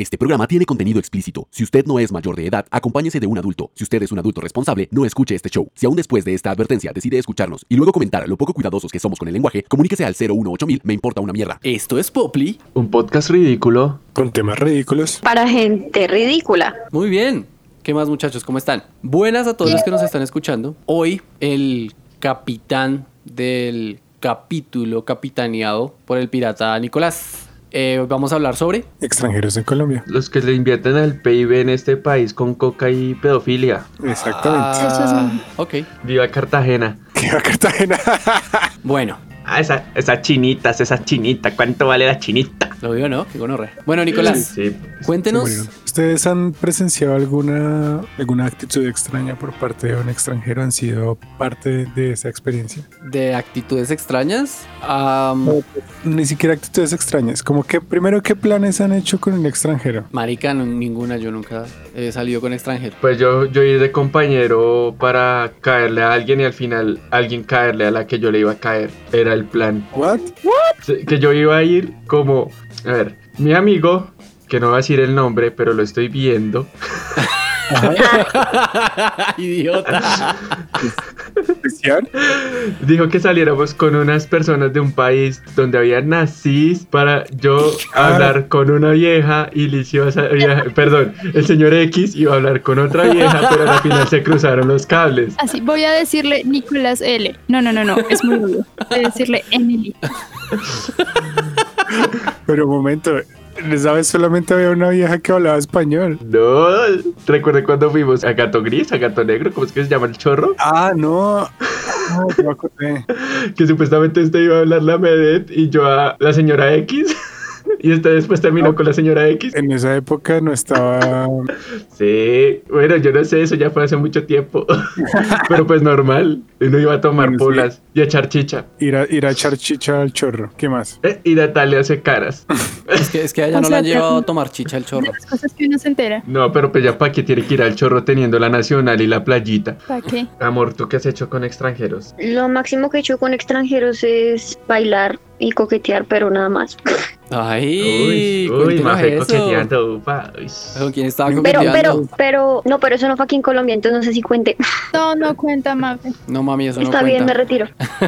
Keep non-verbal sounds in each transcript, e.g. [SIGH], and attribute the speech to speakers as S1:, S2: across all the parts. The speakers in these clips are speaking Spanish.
S1: Este programa tiene contenido explícito. Si usted no es mayor de edad, acompáñese de un adulto. Si usted es un adulto responsable, no escuche este show. Si aún después de esta advertencia decide escucharnos y luego comentar lo poco cuidadosos que somos con el lenguaje, comuníquese al 018000, me importa una mierda.
S2: Esto es Poply.
S3: Un podcast ridículo.
S4: Con temas ridículos.
S5: Para gente ridícula.
S2: Muy bien. ¿Qué más muchachos? ¿Cómo están? Buenas a todos los que nos están escuchando. Hoy el capitán del capítulo capitaneado por el pirata Nicolás. Eh, vamos a hablar sobre
S4: Extranjeros en Colombia.
S3: Los que le invierten al PIB en este país con coca y pedofilia.
S4: Exactamente.
S5: Eso es
S2: Ah, ok.
S3: Viva Cartagena.
S4: ¿Qué va a Cartagena?
S2: Bueno,
S3: Ah, esa, esas chinitas, esa chinita. ¿Cuánto vale la chinita?
S2: Lo digo, ¿no? Qué gonorrea. Bueno, Nicolás,
S3: Sí.
S2: cuéntenos
S4: Se murieron. ¿Ustedes han presenciado alguna, alguna actitud extraña por parte de un extranjero? ¿Han sido parte de esa experiencia?
S2: de actitudes extrañas. Am,
S4: Ni siquiera actitudes extrañas. Como que, primero, ¿qué planes han hecho con un extranjero?
S2: marica, no, ninguna. Yo nunca he salido con extranjero.
S3: Pues yo, yo ir de compañero para caerle a alguien y al final alguien caerle a la que yo le iba a caer. Era el plan.
S4: ¿What?
S3: Sí, Que yo iba a ir como, a ver, mi amigo, que no va a decir el nombre, pero lo estoy viendo. [LAUGHS]
S2: Idiota.
S3: Dijo que saliéramos con unas personas de un país donde había nazis para yo hablar con una vieja y liciosa vieja, perdón, el señor X iba a hablar con otra vieja, pero al final se cruzaron los cables.
S6: Así, voy a decirle Nicolás L. No, no, no, no, es muy obvio. Voy a decirle Emily.
S4: Pero un momento. Esa vez solamente había una vieja que hablaba español.
S3: No, recuerdo cuando fuimos a Gato Gris, a Gato Negro, ¿cómo es que se llama el chorro?
S4: Ah, no. Ah, me acordé. [LAUGHS]
S3: Que supuestamente este iba a hablar la Medet y yo a la señora X. Y este después terminó con la señora X.
S4: En esa época no estaba. [LAUGHS]
S3: Sí, bueno, yo no sé, eso ya fue hace mucho tiempo. [LAUGHS] Pero pues normal. Uno iba a tomar
S4: Bueno, sí.
S3: y a echar chicha.
S4: Ir a, ir a echar chicha al chorro. ¿Qué más?
S3: Eh, Y Natalia hace caras. [LAUGHS]
S2: Es que, es que a ella
S6: O
S2: no
S6: sea,
S2: la han llevado a tomar chicha
S6: De
S2: chorro.
S6: las cosas que uno se entera.
S3: No, pero pues ya para qué tiene que ir al chorro teniendo la nacional y la playita.
S6: ¿Para qué?
S3: Amor, ¿tú qué has hecho con extranjeros?
S5: Lo máximo que he hecho con extranjeros es bailar y coquetear, pero nada más.
S2: Ay,
S3: uy, uy,
S2: eso.
S3: coqueteando, upa, uy.
S2: ¿Con quién estaba
S5: Pero,
S2: coqueteando?
S5: pero, pero, no, pero eso no fue aquí en Colombia, entonces no sé si cuente.
S6: No, no cuenta, Mafe.
S2: No, mami, eso
S5: Está
S2: no
S5: bien, me retiro. [LAUGHS] [LAUGHS]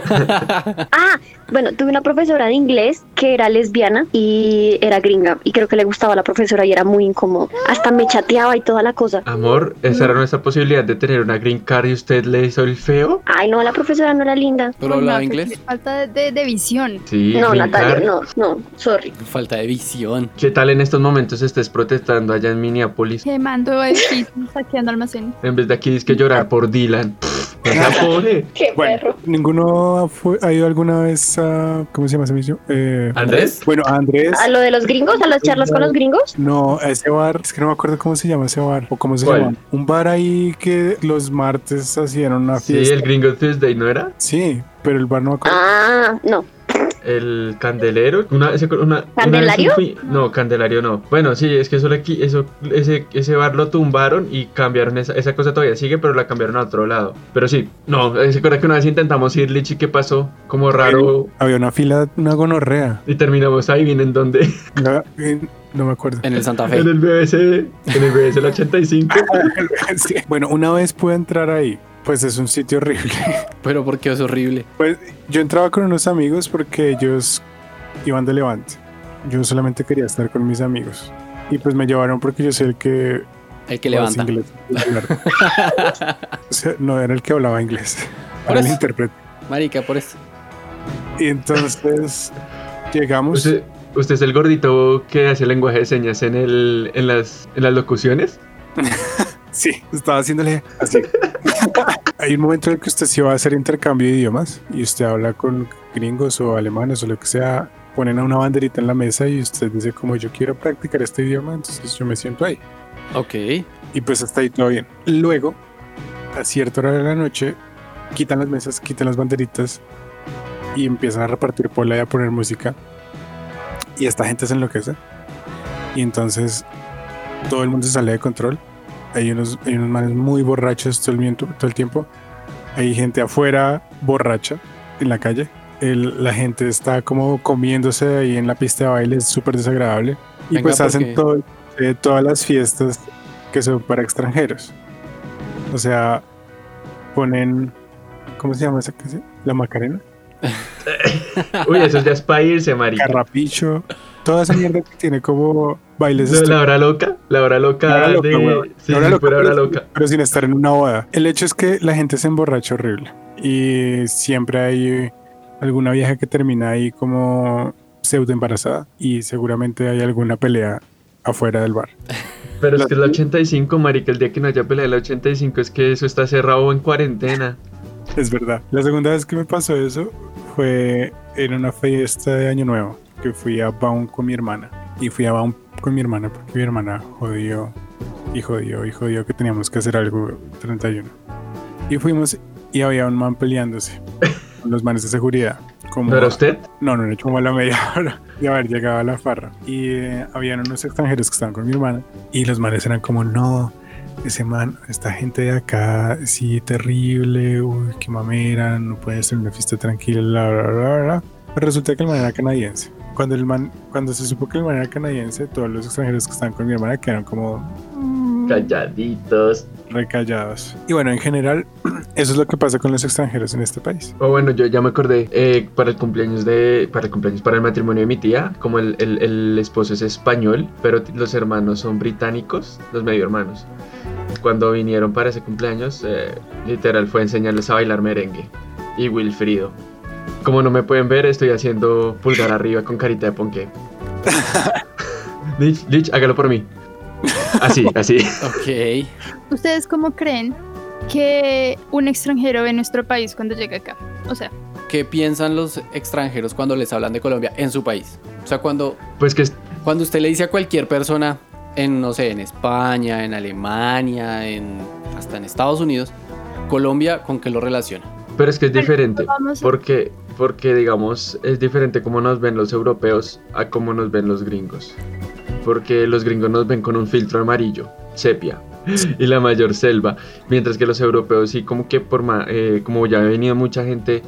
S5: ah, bueno, tuve una profesora de inglés que era lesbiana y era gringa y creo que le gustaba a la profesora y era muy incómodo. Hasta me chateaba y toda la cosa.
S3: Amor, esa era nuestra posibilidad de tener una green card y usted le hizo el feo.
S5: Ay, no, la profesora no era linda.
S2: ¿Solo
S6: Ay,
S2: hablaba
S6: Mafe,
S2: inglés?
S6: Falta de, de- de visión.
S3: Sí,
S5: No, Natalia, no, no, sorry.
S2: Falta de visión.
S3: ¿Qué tal en estos momentos estés protestando allá en Minneapolis?
S6: Quemando edificios, saqueando almacenes.
S3: En vez de aquí es que llorar por Dylan. [LAUGHS] Pobre.
S5: Qué
S4: Bueno,
S5: perro.
S4: ¿ninguno fue- ha ido alguna vez a. ¿Cómo se llama ese mismo? Eh,
S3: ¿Andrés?
S4: bueno, a Andrés.
S5: ¿A lo de los gringos? ¿A las charlas con los gringos?
S4: No, a ese bar, es que no me acuerdo cómo se llama ese bar, o cómo se
S3: ¿Cuál?
S4: llama. Un bar ahí que los martes hacían una
S3: Sí,
S4: fiesta.
S3: el Gringo Tuesday, ¿no era?
S4: Sí, pero el bar no me acuerdo.
S5: Ah, no.
S3: El Candelero. Una, ese- una, una vez
S5: ¿Candelario?
S3: fui- no, Candelario no. Bueno, sí, es que eso, le eso ese, ese bar lo tumbaron y cambiaron esa, esa cosa todavía sigue, pero la cambiaron a otro lado. Pero sí, no, se acuerda que una vez intentamos ir, Lichi, ¿qué pasó? Como raro.
S4: Había una fila, una gonorrea.
S3: Y terminamos ahí, bien en donde?
S4: La- en- no me acuerdo.
S2: En el Santa Fe.
S3: En el BBC, en el BBC el 85. [LAUGHS]
S4: Sí. Bueno, una vez pude entrar ahí. Pues es un sitio horrible. [LAUGHS]
S2: Pero porque es horrible.
S4: Pues yo entraba con unos amigos porque ellos iban de levante. Yo solamente quería estar con mis amigos. Y pues me llevaron porque yo soy el que...
S2: El que levanta.
S4: inglés. [LAUGHS] o sea, no era el que hablaba inglés.
S2: Por
S4: Era el intérprete.
S2: Marica, por eso.
S4: Y entonces [LAUGHS] llegamos.
S3: ¿Usted, usted es el gordito que hace lenguaje de señas en, el, en, las, en las locuciones?
S4: Sí, estaba haciéndole así. [LAUGHS] Hay un momento en el que usted se va a hacer intercambio de idiomas y usted habla con gringos o alemanes o lo que sea. Ponen a una banderita en la mesa y usted dice como yo quiero practicar este idioma, entonces yo me siento ahí.
S2: Ok.
S4: Y pues hasta ahí todo bien. Luego, a cierta hora de la noche, quitan las mesas, quitan las banderitas y empiezan a repartir pola y a poner música. Y esta gente se enloquece. Y entonces todo el mundo se sale de control. Hay unos, hay unos manes muy borrachos todo el, viento- todo el tiempo. Hay gente afuera borracha en la calle. El- la gente está como comiéndose ahí en la pista de baile, es súper desagradable. Y
S2: Venga,
S4: pues hacen todo, de todas las fiestas que son para extranjeros. O sea, ponen, ¿cómo se llama esa canción? La Macarena, [LAUGHS]
S3: Uy, eso ya es para irse, marica.
S4: Carrapicho, toda esa mierda que tiene como bailes
S3: La,
S4: estilo-
S3: la hora loca, la hora loca,
S4: La hora loca,
S3: de... Sí,
S4: La hora
S3: sí,
S4: loca, pero-
S3: loca.
S4: pero sin estar en una boda. El hecho es que la gente se emborracha horrible y siempre hay alguna vieja que termina ahí como pseudo embarazada y seguramente hay alguna pelea afuera del bar. [LAUGHS]
S3: Pero es que es la 85, marica, el día que no haya pelea de la 85 es que eso está cerrado en cuarentena.
S4: Es verdad. La segunda vez que me pasó eso fue en una fiesta de Año Nuevo, que fui a Baum con mi hermana. Y fui a Baum con mi hermana porque mi hermana jodió y jodió y jodió que teníamos que hacer algo 31. Y fuimos y había un man peleándose con los manes de seguridad. Como
S3: ¿No era usted?
S4: No, no, no, como a la media hora de haber llegado a la farra. Y eh, habían unos extranjeros que estaban con mi hermana. Y los manes eran como, no, ese man, esta gente de acá, sí, terrible, uy, qué mamera, no puede ser una fiesta tranquila, bla, bla, bla, bla. Pero resulta que el man era canadiense. Cuando el man, cuando se supo que el man era canadiense, todos los extranjeros que estaban con mi hermana quedaron como mm,
S3: Calladitos.
S4: recallados. Y bueno, en general, [CLEARS THROAT] eso es lo que pasa con los extranjeros en este país.
S3: O bueno, yo ya me acordé, eh, para el cumpleaños de, para el cumpleaños, para el matrimonio de mi tía, como el, el- el esposo es español, pero los hermanos son británicos, los medio hermanos. Cuando vinieron para ese cumpleaños, eh, literal fue enseñarles a bailar merengue. Y Wilfrido. Como no me pueden ver, estoy haciendo pulgar arriba con carita de ponqué. [LAUGHS] Lich, Lich, hágalo por mí. Así, [LAUGHS] así.
S2: Ok.
S6: ¿Ustedes cómo creen que un extranjero ve nuestro país cuando llega acá? O sea,
S2: ¿Qué piensan los extranjeros cuando les hablan de Colombia en su país? O sea, cuando,
S3: Pues que
S2: cuando usted le dice a cualquier persona en, no sé, en España, en Alemania, en, hasta en Estados Unidos, Colombia, ¿con qué lo relaciona?
S3: Pero es que es diferente. Porque, porque, digamos, es diferente cómo nos ven los europeos a cómo nos ven los gringos. Porque los gringos nos ven con un filtro amarillo, sepia, [LAUGHS] y la mayor selva. Mientras que los europeos sí, como que por eh, como ya ha venido mucha gente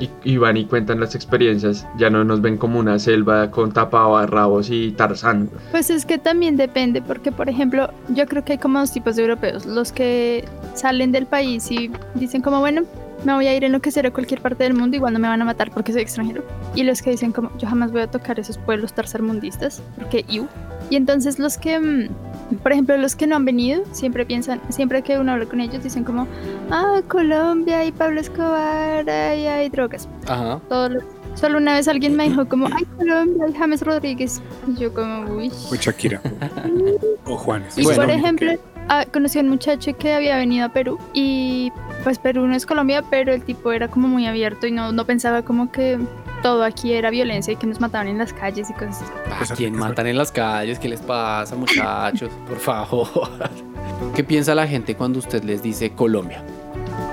S3: y, y van y cuentan las experiencias, ya no nos ven como una selva con tapabarrabos y tarzán.
S6: Pues es que también depende, porque por ejemplo, yo creo que hay como dos tipos de europeos. Los que salen del país y dicen como, bueno, me voy a ir a enloquecer a cualquier parte del mundo, igual no me van a matar porque soy extranjero. Y los que dicen como, yo jamás voy a tocar esos pueblos tarzarmundistas, porque iu. Y entonces los que, mm, por ejemplo, los que no han venido, siempre piensan, siempre que uno habla con ellos, dicen como, ah, Colombia y Pablo Escobar, ay, hay drogas.
S2: Ajá.
S6: Todo lo- Solo una vez alguien me dijo como, ay, Colombia, y James Rodríguez. Y yo como, uy.
S4: O Shakira. [LAUGHS] o Juanes.
S6: Y
S2: Bueno.
S6: por ejemplo, ah, conocí a un muchacho que había venido a Perú y pues Perú no es Colombia, pero el tipo era como muy abierto y no, no pensaba como que todo aquí era violencia y que nos mataban en las calles y cosas así.
S2: ¿A
S4: Pues,
S2: quién matan en las calles? ¿Qué les pasa, muchachos? Por favor. [LAUGHS] ¿Qué piensa la gente cuando usted les dice Colombia?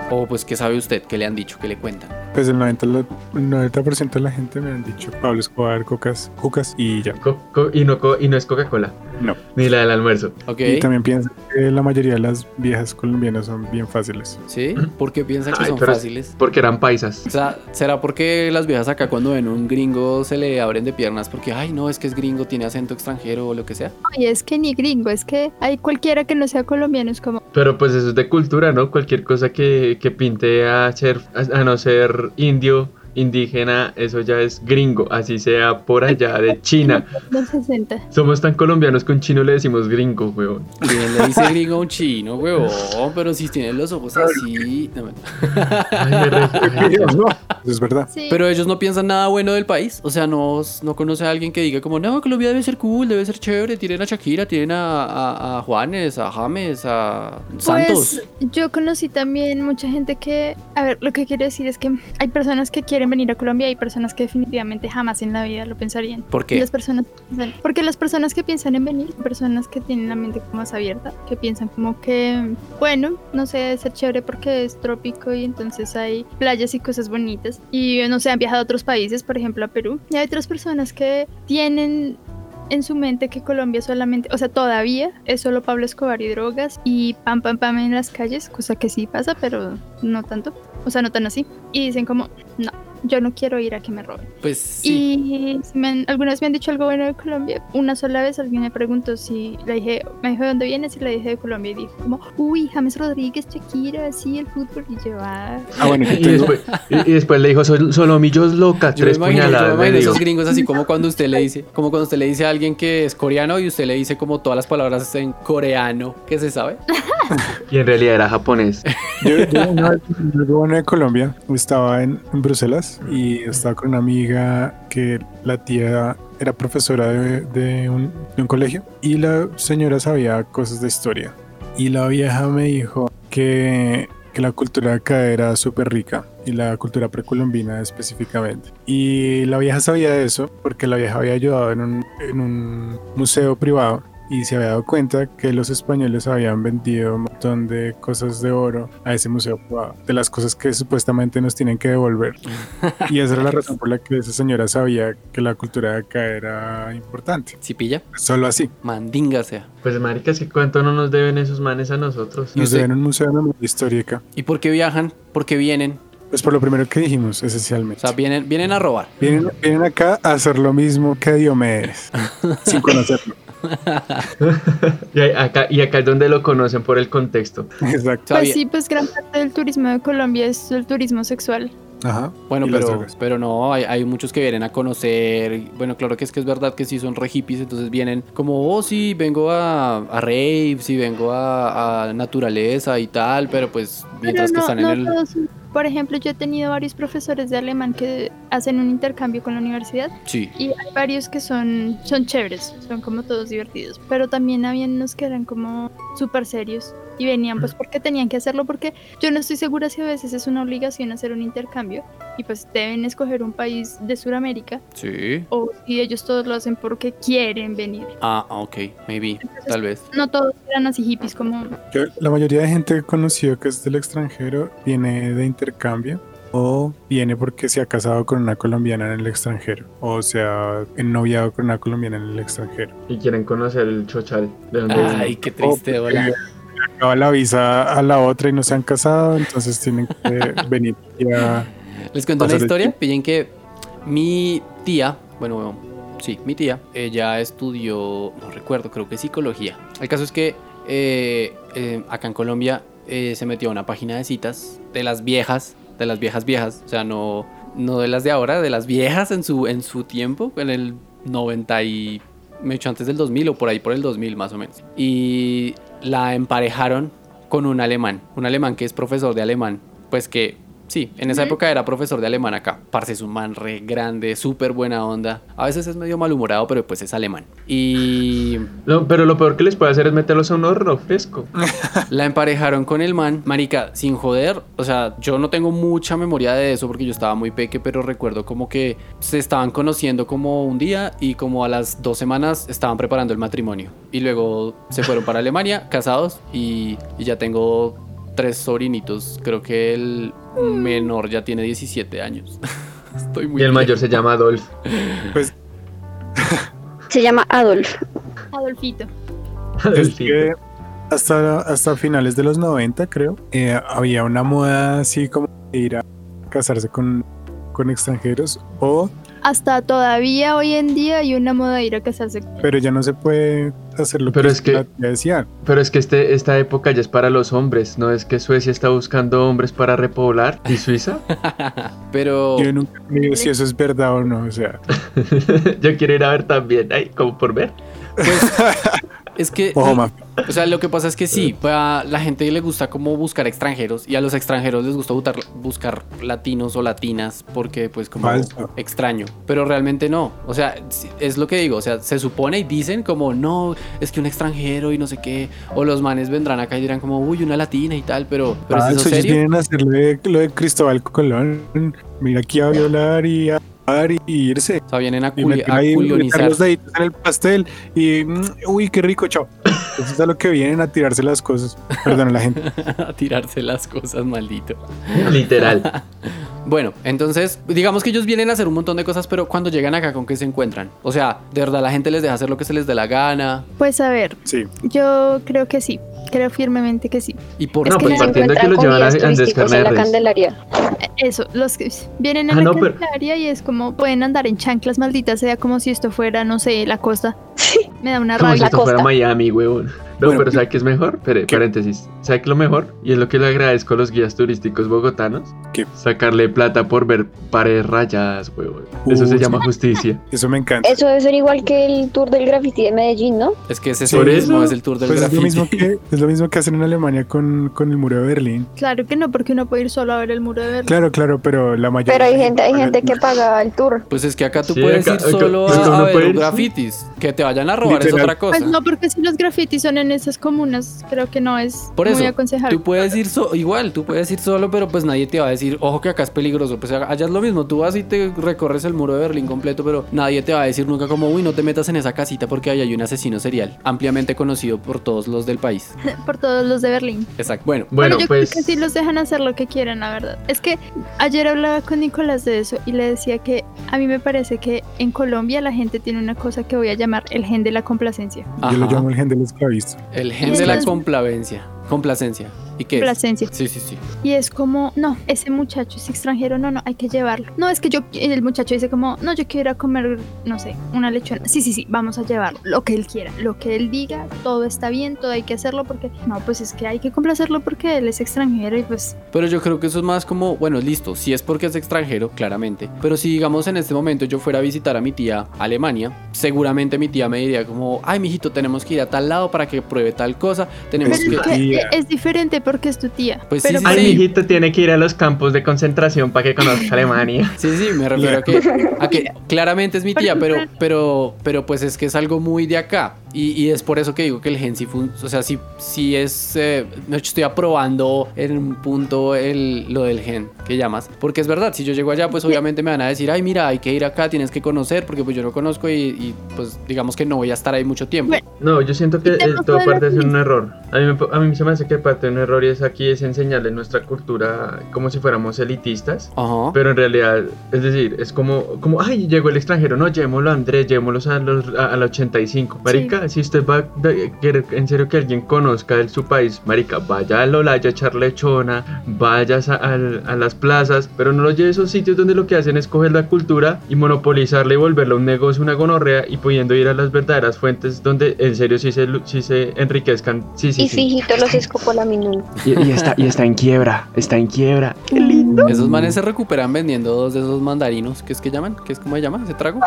S2: O pues, ¿qué sabe usted? ¿Qué le han dicho? ¿Qué le cuentan?
S4: Pues el 90%, lo- el 90 de la gente me han dicho Pablo Escobar, Cocas, Cucas y ya.
S3: Co- co- y, no, co- y no es Coca-Cola,
S4: No.
S3: ni la del almuerzo.
S2: ¿Ok?
S4: Y también pienso que la mayoría de las viejas colombianas son bien fáciles.
S2: ¿Sí? ¿Por qué piensan que
S3: Ay,
S2: son fáciles?
S3: Porque eran paisas.
S2: O sea, ¿será porque las viejas acá cuando ven un gringo se le abren de piernas porque, ay, no, es que es gringo, tiene acento extranjero o lo que sea?
S6: Y es que ni gringo, es que hay cualquiera que no sea colombiano, es como,
S3: Pero pues eso es de cultura, ¿no? Cualquier cosa que, que pinte a ser, a, a no ser indio, indígena, eso ya es gringo, así sea por allá de China. [LAUGHS]
S6: los 60.
S3: Somos tan colombianos que un chino le decimos gringo, weón.
S2: ¿Quién le dice gringo a un chino, huevón? Pero si tienen los ojos así... no,
S3: Ay, me [LAUGHS] re-
S4: Es verdad.
S6: Sí.
S2: Pero ellos no piensan nada bueno del país. O sea, no, no conoce a alguien que diga como, no, Colombia debe ser cool, debe ser chévere. Tienen a Shakira, tienen a, a- a Juanes, a James, a Santos.
S6: Pues yo conocí también mucha gente que, a ver, lo que quiero decir es que hay personas que quieren venir a Colombia y hay personas que definitivamente jamás en la vida lo pensarían.
S2: ¿Por qué?
S6: Las personas, porque las personas que piensan en venir, son personas que tienen la mente como más abierta, que piensan como que, bueno, no sé, debe ser chévere porque es trópico y entonces hay playas y cosas bonitas. Y no sé, han viajado a otros países, por ejemplo a Perú. Y hay otras personas que tienen en su mente que Colombia solamente, o sea, todavía es solo Pablo Escobar y drogas y pam pam pam en las calles, cosa que sí pasa, pero no tanto, o sea, no tan así. Y dicen como, no, yo no quiero ir a que me roben.
S2: Pues sí.
S6: Y si me han- alguna vez me han dicho algo bueno de Colombia. Una sola vez alguien me preguntó si le dije, me dijo de dónde vienes y le dije de Colombia y dijo como, uy, James Rodríguez, Shakira, sí, el fútbol y yo, ah,
S4: Ah, bueno, que [LAUGHS]
S3: Y después, y, y después le dijo, "Sol- Solomillos loca,
S2: Yo
S3: tres
S2: imagino, yo me
S3: puñaladas. me
S2: imagino
S3: dio".
S2: esos gringos así como cuando usted le dice, [LAUGHS] como cuando usted le dice a alguien que es coreano y usted le dice como todas las palabras en coreano, que se sabe.
S3: Y en realidad era japonés.
S4: Yo, yo una vez, algo bueno de Colombia, estaba en, en Bruselas y estaba con una amiga que la tía era profesora de, de un, de un colegio y la señora sabía cosas de historia. Y la vieja me dijo que, que la cultura acá era súper rica y la cultura precolombina específicamente. Y la vieja sabía de eso porque la vieja había ayudado en un, en un museo privado y se había dado cuenta que los españoles habían vendido un montón de cosas de oro a ese museo de las cosas que supuestamente nos tienen que devolver. [LAUGHS] Y esa era la razón por la que esa señora sabía que la cultura de acá era importante.
S2: Si pilla,
S4: Solo así.
S2: mandinga sea.
S3: Pues maricas, que cuánto no nos deben esos manes a nosotros.
S2: ¿Y
S4: Nos deben un museo de memoria histórica.
S2: ¿Y por qué viajan? ¿Por qué vienen?
S4: Pues por lo primero que dijimos,
S2: O
S4: esencialmente.
S2: sea, vienen, vienen a robar.
S4: Vienen, vienen acá a hacer lo mismo que Diomedes, [LAUGHS] sin conocerlo. [LAUGHS]
S3: Y acá, y acá es donde lo conocen por el contexto.
S4: Exacto.
S6: Pues sí, pues gran parte del turismo de Colombia es el turismo sexual.
S4: Ajá.
S2: Bueno, pero, pero no, hay, hay muchos que vienen a conocer. Bueno, claro que es que es verdad que sí son re hippies, entonces vienen como, oh, sí, vengo a, a rave, sí, vengo a, a naturaleza y tal, pero pues mientras que
S6: Pero
S2: están
S6: no,
S2: en
S6: no
S2: el.
S6: todos. Por ejemplo, yo he tenido varios profesores de alemán que hacen un intercambio con la universidad
S2: Sí,
S6: y hay varios que son, son chéveres, son como todos divertidos, pero también habían unos que eran como súper serios y venían pues porque tenían que hacerlo porque yo no estoy segura si a veces es una obligación hacer un intercambio y pues deben escoger un país de Sudamérica
S2: sí.
S6: o si ellos todos lo hacen porque quieren venir.
S2: Ah, ok, maybe, tal vez.
S6: No todos eran así hippies como
S4: Yo- la mayoría de gente que he conocido que es del extranjero viene de intercambio o viene porque se ha casado con una colombiana en el extranjero o se ha ennoviado con una colombiana en el extranjero.
S3: Y quieren conocer el chochal. ¿De dónde
S2: Ay,
S3: viene.
S2: qué triste,
S4: O
S2: hola.
S4: Acaba la visa a la otra y no se han casado, entonces tienen que [LAUGHS] venir ya.
S2: Les cuento una historia. Pillen que mi tía, bueno, sí, mi tía, ella estudió, no recuerdo, creo que psicología. El caso es que eh, eh, acá en Colombia eh, se metió a una página de citas de las viejas, de las viejas viejas, o sea, no, no de las de ahora, de las viejas en su, en su tiempo, en el 90 y... Me he hecho antes del 2000 o por ahí por el 2000 más o menos. Y la emparejaron con un alemán, un alemán que es profesor de alemán, pues que sí, en esa época era profesor de alemán acá. Parce es un man re grande, súper buena onda. A veces es medio malhumorado, pero pues es alemán. Y
S3: No, pero lo peor que les puede hacer es meterlos a un horno fresco. [LAUGHS]
S2: la emparejaron con el man, marica, sin joder. O sea, yo no tengo mucha memoria de eso porque yo estaba muy peque, pero recuerdo como que se estaban conociendo como un día y como a las dos semanas estaban preparando el matrimonio. Y luego se fueron para Alemania, casados, y, y ya tengo tres sobrinitos. Creo que el menor ya tiene 17 años. [LAUGHS] Estoy muy
S3: Y el mayor se llama Adolf.
S4: Pues [LAUGHS]
S5: Se llama Adolf.
S6: Adolfito.
S4: es
S3: Adolfito.
S4: que hasta, hasta finales de los 90, creo, eh, había una moda así como de ir a casarse con, con extranjeros o
S6: Hasta todavía hoy en día hay una moda de ir a casarse.
S4: pero ya no se puede hacer lo
S3: Pero
S4: que
S3: es que-
S4: decía.
S3: Pero es que este, esta época ya es para los hombres, ¿no es que Suecia está buscando hombres para repoblar? ¿Y Suiza? [LAUGHS]
S2: Pero
S4: Yo nunca he sabido si eso es verdad o no, o sea, [LAUGHS]
S3: Yo quiero ir a ver también, ay, como por ver. [LAUGHS]
S2: es que
S4: ojo más.
S2: O sea, lo que pasa es que sí, a la gente le gusta como buscar extranjeros y a los extranjeros les gusta buscar, buscar latinos o latinas porque pues como
S4: Falso.
S2: extraño, pero realmente no. O sea, es lo que digo, o sea, se supone y dicen como no, es que un extranjero y no sé qué, o los manes vendrán acá y dirán como uy, una latina y tal, pero, pero ¿es eso
S4: Falso, ellos
S2: serio?
S4: vienen a hacer lo de, Cristóbal Colón. Mira aquí a violar y a y irse.
S2: O sea, vienen a, culi- a
S4: ahí, meter
S2: culionizar.
S4: los deditos en el pastel y mm, uy, qué rico, chao. Eso es a lo que vienen a tirarse las cosas. Perdón, la gente. [LAUGHS]
S2: a tirarse las cosas, maldito.
S3: Literal. [LAUGHS]
S2: Bueno, entonces, digamos que ellos vienen a hacer un montón de cosas, pero cuando llegan acá, ¿con qué se encuentran? O sea, de verdad, la gente les deja hacer lo que se les dé la gana.
S6: Pues a ver,
S4: Sí,
S6: yo creo que sí. creo firmemente que sí.
S2: ¿Y por
S3: No, pues
S6: se
S3: partiendo de que
S5: encuentran
S3: los llevan a Andrés
S5: la. Candelaria.
S6: Eso, los que vienen a
S3: Ah,
S6: la
S3: no, pero-
S6: Candelaria y es como pueden andar en chanclas malditas, sea como si esto fuera, no sé, la costa. Me da una
S3: Como si
S6: rabia.
S3: esto fuera. Miami, huevón. No,
S4: Bueno,
S3: pero ¿sabe qué es mejor? Espere,
S4: ¿qué?
S3: paréntesis. ¿Sabe qué es lo mejor? Y es lo que le agradezco a los guías turísticos bogotanos.
S4: ¿Qué?
S3: Sacarle plata por ver paredes rayadas, huevón. Eso se llama justicia. [LAUGHS]
S4: Eso me encanta.
S5: Eso debe ser igual que el tour del graffiti de Medellín, ¿no?
S2: Es que ese es
S3: Por
S2: el mismo,
S3: eso,
S2: es el tour del
S4: Pues es lo,
S2: graffiti.
S4: mismo que, [LAUGHS] es lo mismo que hacen en Alemania con, con el muro de Berlín.
S6: Claro que no, porque uno puede ir solo a ver el muro de Berlín.
S4: Claro, claro, pero la mayoría.
S5: Pero hay gente, hay gente que paga el tour.
S2: Pues es que acá tú
S3: Sí,
S2: puedes
S3: acá-
S2: ir solo
S3: acá
S2: a,
S3: uno
S2: ver
S3: puede ir, sí.
S2: grafitis. Que te vayan a robar es
S4: Literal.
S2: otra cosa.
S6: Pues no, porque si los grafitis son en esas comunas, creo que no es
S2: Por
S6: muy
S2: eso,
S6: aconsejable.
S2: Tú puedes ir so- igual, tú puedes ir solo, pero pues nadie te va a decir, ojo que acá es peligroso. Pues allá es lo mismo, tú vas y te recorres el muro de Berlín completo, pero nadie te va a decir nunca como, uy, no te metas en esa casita porque ahí hay un asesino serial, ampliamente conocido por todos los del país. [LAUGHS]
S6: Por todos los de Berlín.
S2: Exacto. Bueno,
S3: Bueno,
S6: yo
S3: pues.
S6: creo que sí los dejan hacer lo que quieran, la verdad. Es que ayer hablaba con Nicolás de eso y le decía que a mí me parece que en Colombia la gente tiene una cosa que voy a llamar el gen de la complacencia.
S4: Yo lo llamo el gen del esclavista.
S2: El gen de la
S6: entonces-
S2: complacencia. Complacencia. ¿Y qué es?
S6: Complacencia.
S2: Sí, sí, sí.
S6: Y es como, no, ese muchacho es extranjero, no, no, hay que llevarlo. No, es que yo, el muchacho dice como, no, yo quiero ir a comer, no sé, una lechona. Sí, sí, sí, vamos a llevarlo, lo que él quiera, lo que él diga, todo está bien, todo hay que hacerlo porque, no, pues es que hay que complacerlo porque él es extranjero y pues,
S2: Pero yo creo que eso es más como, bueno, listo, si es porque es extranjero, claramente. Pero si digamos en este momento yo fuera a visitar a mi tía a Alemania, seguramente mi tía me diría como, ay, mijito, tenemos que ir a tal lado para que pruebe tal cosa, tenemos que...
S6: es, que
S4: tía.
S6: es diferente porque es tu tía.
S2: Pues sí,
S6: pero
S2: sí,
S3: Ay,
S2: sí.
S3: mi hijito tiene que ir a los campos de concentración para que conozca Alemania. [LAUGHS]
S2: Sí, sí, me refiero a que, a que claramente es mi tía, pero, pero, pero pues es que es algo muy de acá. Y, y es por eso que digo que el gen sí o sea, sí, sí es, eh, estoy aprobando en un punto el, lo del gen que llamas. Porque es verdad, si yo llego allá, pues obviamente me van a decir, ay, mira, hay que ir acá, tienes que conocer, porque pues yo no conozco y, y, pues digamos que no voy a estar ahí mucho tiempo.
S3: No, yo siento que eh, todo parte ser un error. A mí, me, a mí se me hace que parte de un error y es aquí es enseñarle nuestra cultura como si fuéramos elitistas.
S2: Ajá.
S3: Pero en realidad, es decir, es como, como ay, llegó el extranjero, no, llevémoslo a Andrés, llevémoslo a los, a, al 85. Marica, si usted va a querer en serio que alguien conozca de su país, marica, vaya al Olaya a echar lechona, vayas a, al- a las plazas, pero no lo lleve a esos sitios donde lo que hacen es coger la cultura y monopolizarla y volverla un negocio, una gonorrea y pudiendo ir a las verdaderas fuentes donde en serio sí se, sí se enriquezcan. Sí, sí,
S5: Y
S3: sí.
S5: fijito los
S3: Y, y está, y está en quiebra, está en quiebra.
S2: Esos manes se recuperan vendiendo dos de esos mandarinos, ¿qué es que llaman? ¿Qué es cómo se llama ese trago?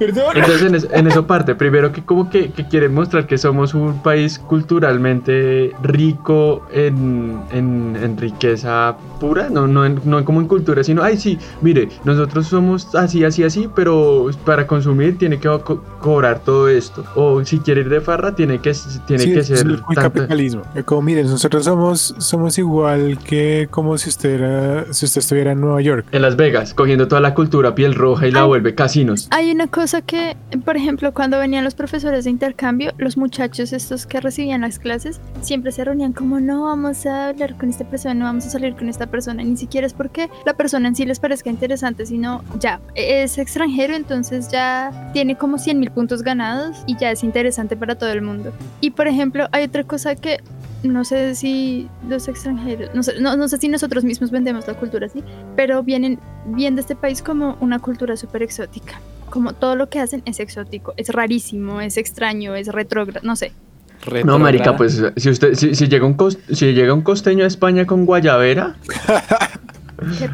S3: Entonces en, es- en eso parte, primero que como que, que quieren mostrar que somos un país culturalmente rico en, en- en riqueza pura, no, no, en- no como en cultura, sino, ay sí, mire, nosotros somos así, así, así, pero para consumir tiene que co- cobrar todo esto. O si quiere ir de farra, tiene que, tiene
S4: Sí,
S3: que
S4: es
S3: ser...
S4: el
S3: tanta-
S4: capitalismo. Como miren, nosotros somos, somos igual que como si usted, era, si usted estuviera en Nueva York.
S3: En Las Vegas, cogiendo toda la cultura piel roja y la
S6: Ay.
S3: vuelve casinos.
S6: Hay una cosa que, por ejemplo, cuando venían los profesores de intercambio, los muchachos estos que recibían las clases siempre se reunían como no vamos a hablar con esta persona, no vamos a salir con esta persona, ni siquiera es porque la persona en sí les parezca interesante, sino ya es extranjero, entonces ya tiene como 100 mil puntos ganados y ya es interesante para todo el mundo. Y por ejemplo, hay otra cosa que no sé si los extranjeros, no sé, no, no sé si nosotros mismos vendemos la cultura así, pero vienen viendo este país como una cultura súper exótica. Como todo lo que hacen es exótico, es rarísimo, es extraño, es retrógrado, no sé.
S3: No, marica, pues si usted, si, si llega un cos- si llega un costeño a España con guayabera, [LAUGHS]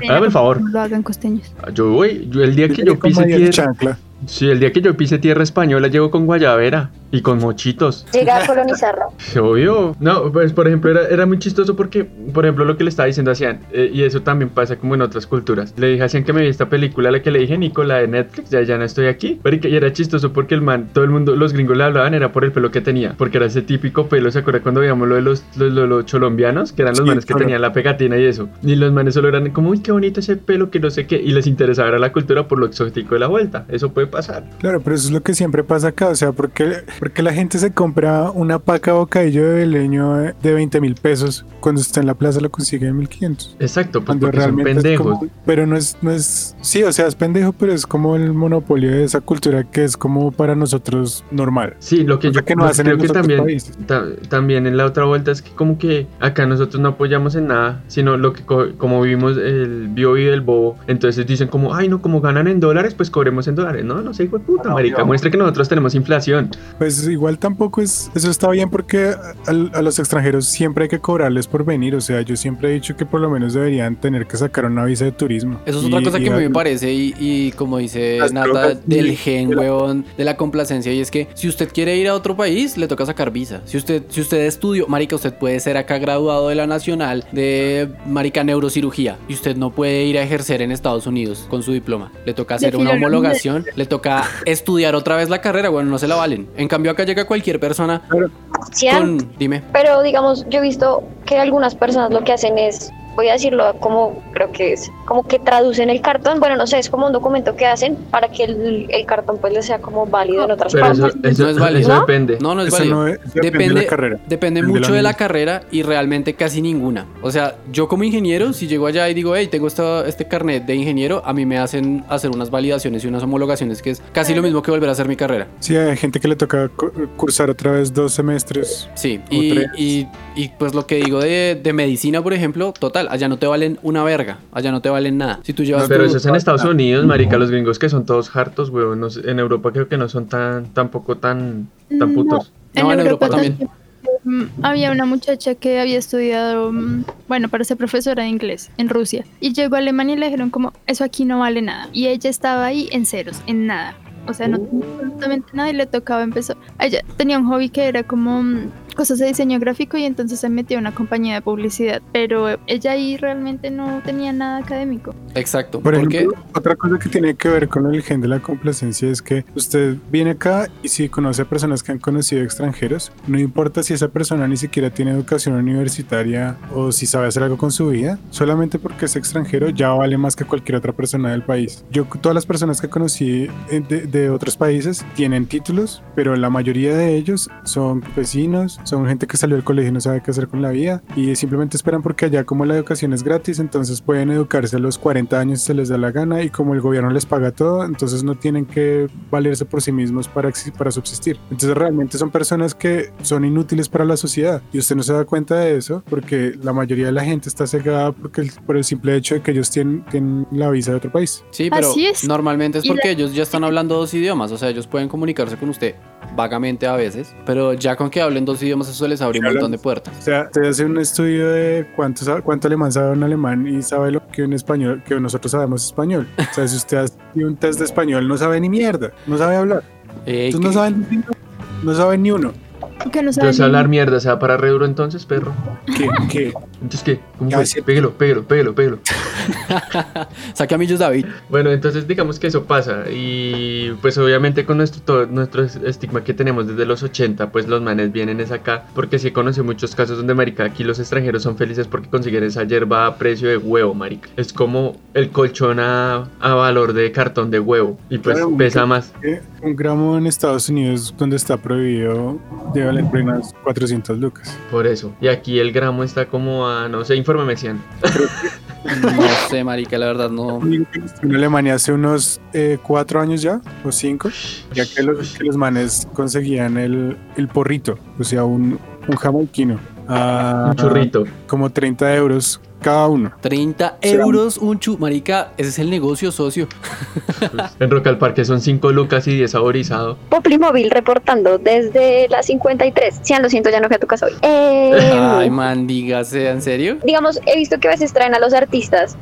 S3: Hágame el favor.
S6: no Lo hagan costeños.
S3: yo voy, yo el día que yo pise tierra,
S4: chancla.
S3: Sí, el día que yo pise tierra española llego con guayabera y con mochitos.
S5: Llega a [LAUGHS] colonizarlo.
S3: Obvio. No, pues por ejemplo era, era muy chistoso porque, por ejemplo, lo que le estaba diciendo a Cian, eh, y eso también pasa como en otras culturas. Le dije a Cian que me vi esta película, la que le dije, Nico, la de Netflix, ya, ya no estoy aquí. Marica, Y era chistoso porque el man, todo el mundo, los gringos le hablaban, era por el pelo que tenía, porque era ese típico pelo, ¿se acuerda cuando veíamos lo de los, los, los- los cholombianos? Que eran los
S4: Sí,
S3: manes que
S4: claro.
S3: tenían la pegatina y eso. Y los manes solo eran como, uy, qué bonito ese pelo, que no sé qué, y les interesaba era la cultura por lo exótico de la vuelta. Eso puede pasar.
S4: Claro, pero eso es lo que siempre pasa acá, o sea, porque Porque la gente se compra una paca bocadillo de leño de 20 mil pesos cuando está en la plaza lo consigue en 1500.
S3: Exacto, pues
S4: Cuando
S3: porque son
S4: realmente es
S3: pendejos.
S4: como- pero no es, no es, sí, o sea, es pendejo, pero es como el monopolio de esa cultura que es como para nosotros normal.
S3: Sí, lo que
S4: Cosa
S3: yo
S4: que no
S3: pues,
S4: hacen
S3: creo
S4: en
S3: que también, ta- también en la otra vuelta es que como que acá nosotros no apoyamos en nada, sino lo que co- como vivimos el bio y el bobo, entonces dicen como, ay no, como ganan en dólares, pues cobremos en dólares. No, no sé, hijo de puta, marica, muestre que nosotros tenemos inflación.
S4: Pues igual tampoco es, eso está bien porque a, a los extranjeros siempre hay que cobrarles por venir, o sea, yo siempre he dicho que por lo menos deberían tener que sacar una visa de turismo.
S2: Eso es
S4: Y-
S2: otra cosa
S4: y
S2: que a mí me parece y, y como dice Nata, del gen,
S4: de la-
S2: weón, de la complacencia y es que si usted quiere ir a otro país, le toca sacar visa. Si usted, si usted estudió, marica, usted puede ser acá graduado de la Nacional de, marica, neurocirugía y usted no puede ir a ejercer en Estados Unidos con su diploma. Le toca hacer una homologación, le toca estudiar otra vez la carrera, bueno, no se la valen. En cambio acá llega cualquier persona con, dime,
S5: Pero digamos, yo he visto que algunas personas lo que hacen es, voy a decirlo como creo que es, como que traducen el cartón, bueno, no sé, es como un documento que hacen para que el, el cartón pues le sea como válido en otras
S3: Pero eso,
S5: partes.
S3: eso,
S2: No es válido.
S3: eso
S5: ¿No?
S3: depende.
S2: no, no es
S4: Eso
S2: válido.
S4: no es- depende,
S2: Depende,
S4: de la carrera.
S2: depende
S4: Depende de
S2: mucho
S4: la
S2: de la carrera y realmente casi ninguna. O sea, yo como ingeniero, si llego allá y digo, hey, tengo esta- este carnet de ingeniero, a mí me hacen hacer unas validaciones y unas homologaciones que es casi lo mismo que volver a hacer mi carrera.
S4: Sí, hay gente que le toca cu- cursar otra vez dos semestres.
S2: Sí, y, y- y, pues lo que digo de, de medicina, por ejemplo, total, allá no te valen una verga, allá no te valen nada. Si tú llevas
S3: Pero
S2: tu-
S3: eso es en Estados Unidos, marica, los gringos que son todos hartos, weón. no sé, en Europa creo que no son tan, tampoco tan, tan putos.
S2: No, en Europa también.
S6: Mm, Había una muchacha que había estudiado, mm, bueno, para ser profesora de inglés en Rusia. Y llegó a Alemania y le dijeron como, eso aquí no vale nada. Y ella estaba ahí en ceros, en nada. O sea, no tenía absolutamente nada y le tocaba empezar. Ella tenía un hobby que era como mm, cosas de diseño gráfico y entonces se metió a una compañía de publicidad. Pero ella ahí realmente no tenía nada académico.
S2: Exacto.
S4: Por
S2: ¿Por qué?
S4: ejemplo, otra cosa que tiene que ver con el gen de la complacencia es que usted viene acá y si conoce a personas que han conocido extranjeros, no importa si esa persona ni siquiera tiene educación universitaria o si sabe hacer algo con su vida, solamente porque es extranjero ya vale más que cualquier otra persona del país. Yo, todas las personas que conocí eh, de, de otros países tienen títulos, pero la mayoría de ellos son vecinos, son gente que salió del colegio y no sabe qué hacer con la vida y simplemente esperan porque allá como la educación es gratis, entonces pueden educarse a los 40 años si se les da la gana y como el gobierno les paga todo, entonces no tienen que valerse por sí mismos para, para subsistir. Entonces realmente son personas que son inútiles para la sociedad y usted no se da cuenta de eso porque la mayoría de la gente está cegada porque el- por el simple hecho de que ellos tienen, tienen la visa de otro país.
S2: Sí, pero
S6: Así es.
S2: normalmente es porque
S6: la-
S2: ellos ya están hablando dos idiomas, o sea, ellos pueden comunicarse con usted vagamente a veces, pero ya con que hablen dos idiomas eso les abre un montón de puertas.
S4: O sea, usted hace un estudio de cuánto, sa- cuánto alemán sabe un alemán y sabe lo que un español, que nosotros sabemos español. O sea, si usted hace un test de español, no sabe ni mierda, no sabe hablar.
S2: Eh,
S4: Entonces no saben, ni- no saben ni uno.
S6: Que no
S3: Yo
S6: saben
S3: sé
S6: ni-
S3: hablar mierda, ¿se va para re duro entonces, perro?
S4: ¿Qué? ¿Qué?
S3: Entonces, ¿qué? ¿Cómo fue? Pégalo, pégalo, pégalo, pégalo. [LAUGHS]
S2: Saque a Millos David.
S3: Bueno, entonces digamos que eso pasa y pues obviamente con nuestro, todo, nuestro es- estigma que tenemos desde los 80, pues los manes vienen es acá porque sí conocí muchos casos donde, marica, aquí los extranjeros son felices porque consiguen esa hierba a precio de huevo, marica. Es como el colchón a, a valor de cartón de huevo y pues
S4: Claro,
S3: pesa más.
S4: Eh, Un gramo en Estados Unidos, donde está prohibido, debe valer por unas 400 lucas.
S3: Por eso. Y aquí el gramo está como a, no sé, infórmame, Cian.
S2: No sé, marica, la verdad no.
S4: En Alemania hace unos eh, cuatro años ya, o cinco, ya que los, que los manes conseguían el, el porrito, o sea, un, un jamaiquino, a
S3: Un churrito.
S4: como 30 euros cada uno.
S2: 30
S4: Será-
S2: euros un chu. Marica, ese es el negocio socio. [LAUGHS]
S3: En Rock al Parque son 5 lucas y 10 saborizado.
S5: Popli Móvil reportando desde las 53. Sí, lo siento, ya no fui a tu casa hoy. [LAUGHS] Eh,
S2: Ay, man, dígase, ¿en serio?
S5: digamos, he visto que a veces traen a los artistas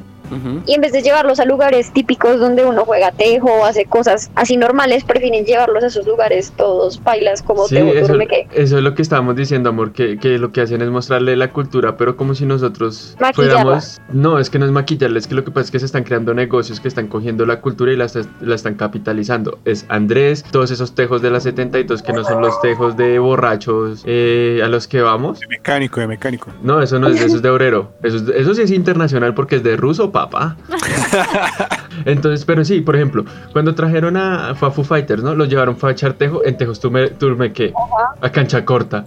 S5: Y en vez de llevarlos a lugares típicos donde uno juega tejo o hace cosas así normales, prefieren llevarlos a esos lugares todos bailas como
S3: Sí,
S5: tejo,
S3: eso, eso es lo que estábamos diciendo, amor, que, que lo que hacen es mostrarle la cultura, pero como si nosotros
S5: Maquillarla.
S3: fuéramos... No, es que no es maquillarla, es que lo que pasa es que se están creando negocios que están cogiendo la cultura y la, est- la están capitalizando. Es Andrés, todos esos tejos de la 72 que no son los tejos de borrachos eh, a los que vamos.
S4: De mecánico, de mecánico.
S3: No, eso no es, eso es de obrero. Eso, es- eso sí es internacional porque es de ruso, papá. [LAUGHS] Entonces, pero sí, por ejemplo, cuando trajeron a, fue a Foo Fighters, ¿no? Los llevaron fue a echar tejo, en Tejos Turme, turme ¿qué? A cancha corta.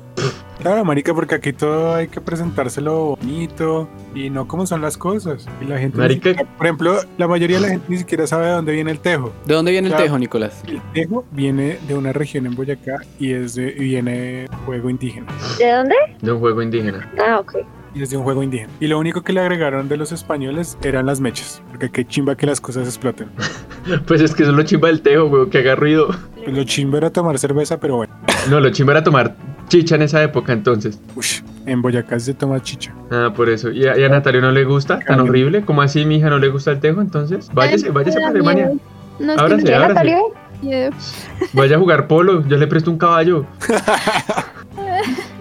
S4: Claro, marica, porque aquí todo hay que presentárselo bonito y no como son las cosas. Y la gente,
S3: Marica-
S4: siquiera- por ejemplo, la mayoría de la gente ni siquiera sabe de dónde viene el tejo.
S2: ¿De dónde viene el tejo, Nicolás?
S4: El tejo viene de una región en Boyacá y es de, y viene de juego indígena.
S5: ¿De dónde?
S3: De un juego indígena.
S5: Ah, ok.
S4: Y es de un juego indígena. Y lo único que le agregaron de los españoles eran las mechas. Porque qué chimba que las cosas exploten. [LAUGHS]
S3: Pues es que eso es lo chimba del tejo, güey, que haga ruido.
S4: Pues lo chimba era tomar cerveza, pero bueno. [LAUGHS]
S3: No, lo chimba era tomar chicha en esa época, entonces.
S4: Ush, en Boyacá se toma chicha.
S3: Ah, por eso. ¿Y a, y a Natalia no le gusta? ¿Tan
S4: Cambio.
S3: horrible? ¿Cómo así, mi hija, no le gusta el tejo? Entonces, váyase, váyase para Alemania.
S6: No
S3: Ahora
S6: que miedo.
S3: Vaya a jugar polo, yo le presto un caballo. [LAUGHS]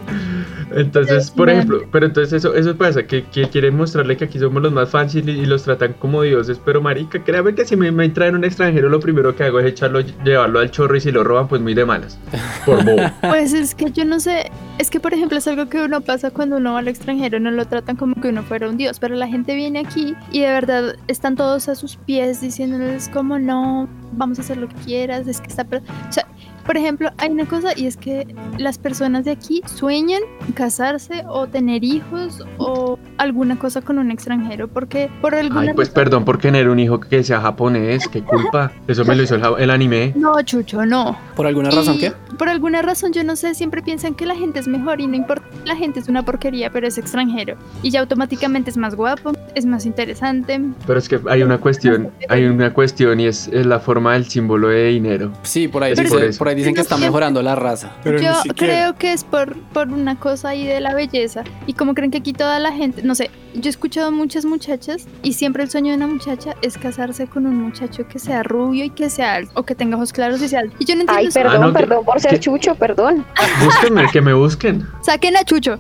S3: Entonces, por ejemplo, pero entonces eso, eso pasa, que, que quieren mostrarle que aquí somos los más fáciles y, y los tratan como dioses, pero marica, créame que si me, me traen un extranjero, lo primero que hago es echarlo, llevarlo al chorro y si lo roban, pues muy de malas. Por bobo. [LAUGHS]
S6: Pues es que yo no sé, es que por ejemplo es algo que uno pasa cuando uno va al extranjero, no lo tratan como que uno fuera un dios, pero la gente viene aquí y de verdad están todos a sus pies diciéndoles como no, vamos a hacer lo que quieras, es que está... per-". O sea, por ejemplo, hay una cosa y es que las personas de aquí sueñan casarse o tener hijos o alguna cosa con un extranjero porque por alguna
S3: Ay, pues
S6: razón-
S3: perdón por tener un hijo que sea japonés, qué culpa. [LAUGHS] Eso me lo hizo el, el anime.
S6: No, Chucho, no.
S2: ¿Por alguna razón
S6: Y
S2: qué?
S6: Por alguna razón, yo no sé, siempre piensan que la gente es mejor y no importa, la gente es una porquería, pero es extranjero. Y ya automáticamente es más guapo, es más interesante.
S3: Pero es que hay una cuestión, hay una cuestión y es, es la forma del símbolo de dinero.
S2: Sí, por ahí, dice-
S3: por eso.
S2: por ahí dicen que
S6: Pero
S2: está
S6: siempre-
S2: mejorando la raza.
S4: Pero
S6: yo creo que es por, por una cosa ahí de la belleza. Y como creen que aquí toda la gente, no sé, yo he escuchado muchas muchachas y siempre el sueño de una muchacha es casarse con un muchacho que sea rubio y que sea alto, o que tenga ojos claros y sea alto. Y yo no entiendo
S5: Ay,
S6: eso.
S5: perdón,
S3: Ah, no, que-
S5: perdón por ser
S3: que-
S5: chucho, perdón.
S3: Búsquenme, que me busquen. [LAUGHS]
S6: Saquen a Chucho.